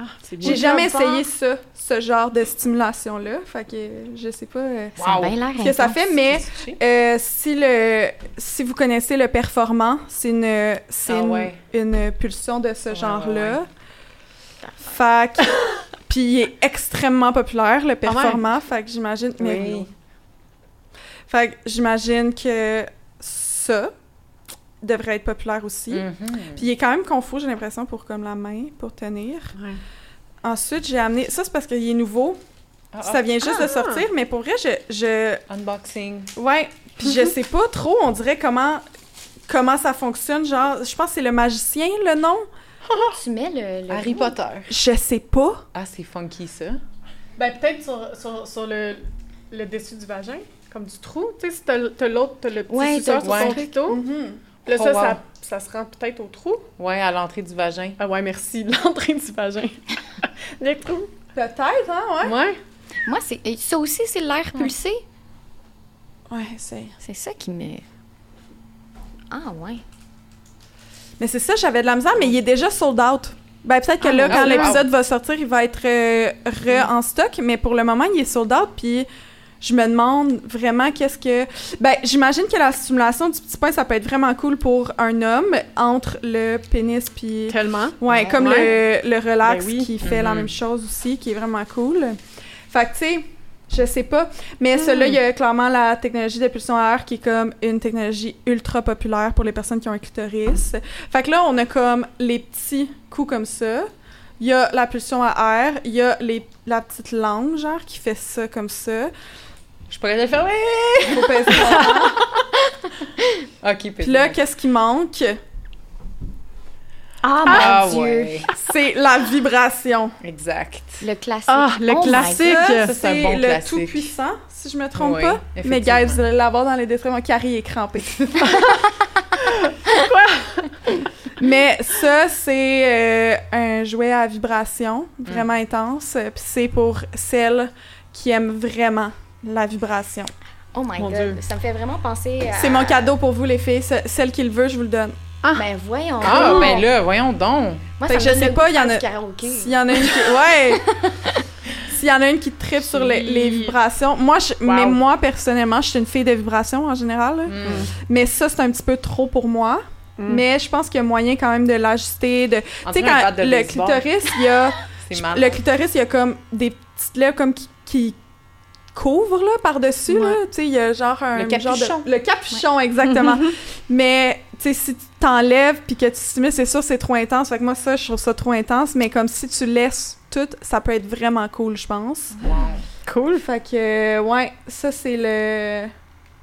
Ah, c'est bien. J'ai jamais essayé ça, ce genre de stimulation-là. Fait que je sais pas euh, Wow. ce que ça fait, mais euh, si le si vous connaissez le performant, c'est une c'est Ah une, ouais. une pulsion de ce Ouais, genre-là. ouais, Fait que [laughs] puis il est extrêmement populaire le ouais? performant, fait que j'imagine mais Oui. fait que j'imagine que ça devrait être populaire aussi. Mhm. Puis il est quand même confus, j'ai l'impression pour comme la main pour tenir. Ouais. Ensuite, j'ai amené ça c'est parce qu'il est nouveau. Ah, Ça vient juste de Ah. sortir, mais pour vrai, je, je ah, Unboxing. ouais, puis je sais pas trop, on dirait comment comment ça fonctionne, genre je pense que c'est le magicien le nom. [laughs] Tu mets le... le Harry. Potter. Je sais pas. Ah, c'est funky, ça. Ben, peut-être sur, sur, sur le, le dessus du vagin, comme du trou. Tu sais, si t'as l'autre, t'as le petit Ouais, suceur sur clito. Là, Oh, ça, wow. ça, ça se rend peut-être au trou. Ouais, à l'entrée du vagin. Ah ouais, merci. [laughs] L'entrée du vagin. [laughs] le trou. Peut-être hein, ouais. Ouais. Moi, c'est ça aussi, c'est l'air pulsé. Ouais, c'est. C'est ça qui me... Ah, ouais. Mais c'est ça, j'avais de la misère, mais il est déjà sold out. Ben peut-être que Ah, là, quand l'épisode va sortir, il va être euh, re en stock, mais pour le moment, il est sold out, puis je me demande vraiment qu'est-ce que... Ben, j'imagine que la stimulation du petit point, ça peut être vraiment cool pour un homme entre le pénis puis... Tellement. Ouais, comme Le, le relax Ben oui. qui fait la Mhm. même chose aussi, qui est vraiment cool. Fait que, tu sais, je sais pas. Mais celui-là, il y a clairement la technologie de pulsion à air qui est comme une technologie ultra populaire pour les personnes qui ont un clitoris. Fait que là, on a comme les petits coups comme ça. Il y a la pulsion à air. Il y a les, la petite langue, genre, qui fait ça comme ça. Je suis pas capable de faire. Faut peser fort. Ok, Puis là, qu'est-ce qui manque? Ah, mon Ah Dieu! ouais. C'est la vibration. Exact. Le classique. Ah, le Oh classique. C'est un c'est bon le classique. tout-puissant, si je me trompe Oui, pas. Mais guys, vous allez l'avoir dans les dessins. Mon carré est crampé. [laughs] [laughs] Mais ça, c'est euh, un jouet à vibration vraiment Mm. intense. Puis c'est pour celles qui aiment vraiment la vibration. Oh my Mon God. Dieu. Ça me fait vraiment penser à... C'est mon cadeau pour vous, les filles. Ce- Celle qui le veut, je vous le donne. Ben voyons. Ah, donc. ben là, voyons donc. Moi, Fait ça que me je sais pas, il y en a-. S'il y en a une qui... Ouais! [laughs] S'il y en a une qui tripe sur les, les vibrations. Moi, je, Wow. mais moi, personnellement, je suis une fille de vibrations en général. Mm. Mais ça, c'est un petit peu trop pour moi. Mm. Mais je pense qu'il y a moyen quand même de l'ajuster. De... Tu sais, quand le baseball. clitoris, il y a... [laughs] C'est le clitoris, il y a comme des petites lèvres comme qui, qui couvrent, là, par-dessus, là. Ouais. Tu sais, il y a genre un... Le genre de- capuchon. le capuchon, exactement. [laughs] Mais, tu sais, si tu t'enlèves puis que tu stimules, c'est sûr, c'est trop intense. Fait que moi, ça, je trouve ça trop intense. Mais comme si tu laisses tout, ça peut être vraiment cool, je pense. Wow. Cool. Fait que, euh, ouais, ça, c'est le...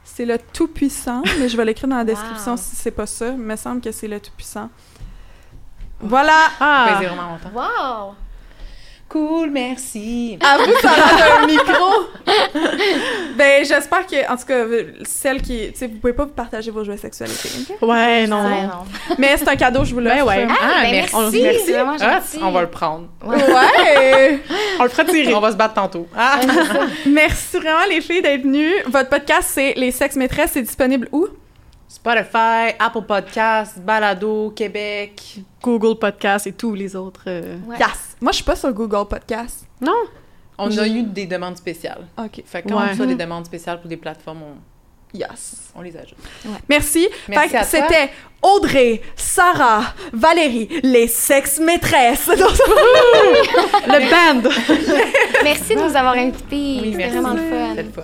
C'est le tout-puissant, [laughs] mais je vais l'écrire dans la description Wow. si c'est pas ça. Il me semble que c'est le tout-puissant. Voilà! Ah, longtemps. Wow! Cool, merci. À vous, ça d'un micro! ben, j'espère que, en tout cas, celle qui. Tu sais, vous pouvez pas vous partager vos jouets sexualités, ok? ouais, non. Ouais, non. Mais c'est un cadeau, je vous l'offre. Ben ouais. Ah, Ah, ben merci. merci, Merci. vraiment Ah, on va le prendre. Ouais! [laughs] On le fera tirer. On va se battre tantôt. Ah! [laughs] Merci vraiment, les filles, d'être venues. Votre podcast, c'est Les Sexes Maîtresses. C'est disponible où? Spotify, Apple Podcasts, Balado, Québec. Google Podcast et tous les autres. euh, Ouais. Yes! Moi, je suis pas sur Google Podcast. Non? On a eu des demandes spéciales. Ok. Fait que quand Ouais. on reçoit des demandes spéciales pour des plateformes, on, Yes. on les ajoute. Merci. Merci Fait que à toi. c'était Audrey, Sarah, Valérie, les sexes maîtresses. [laughs] [laughs] Le band! [laughs] Merci de nous avoir invités. Oui, C'était merci. vraiment le fun. C'était le fun.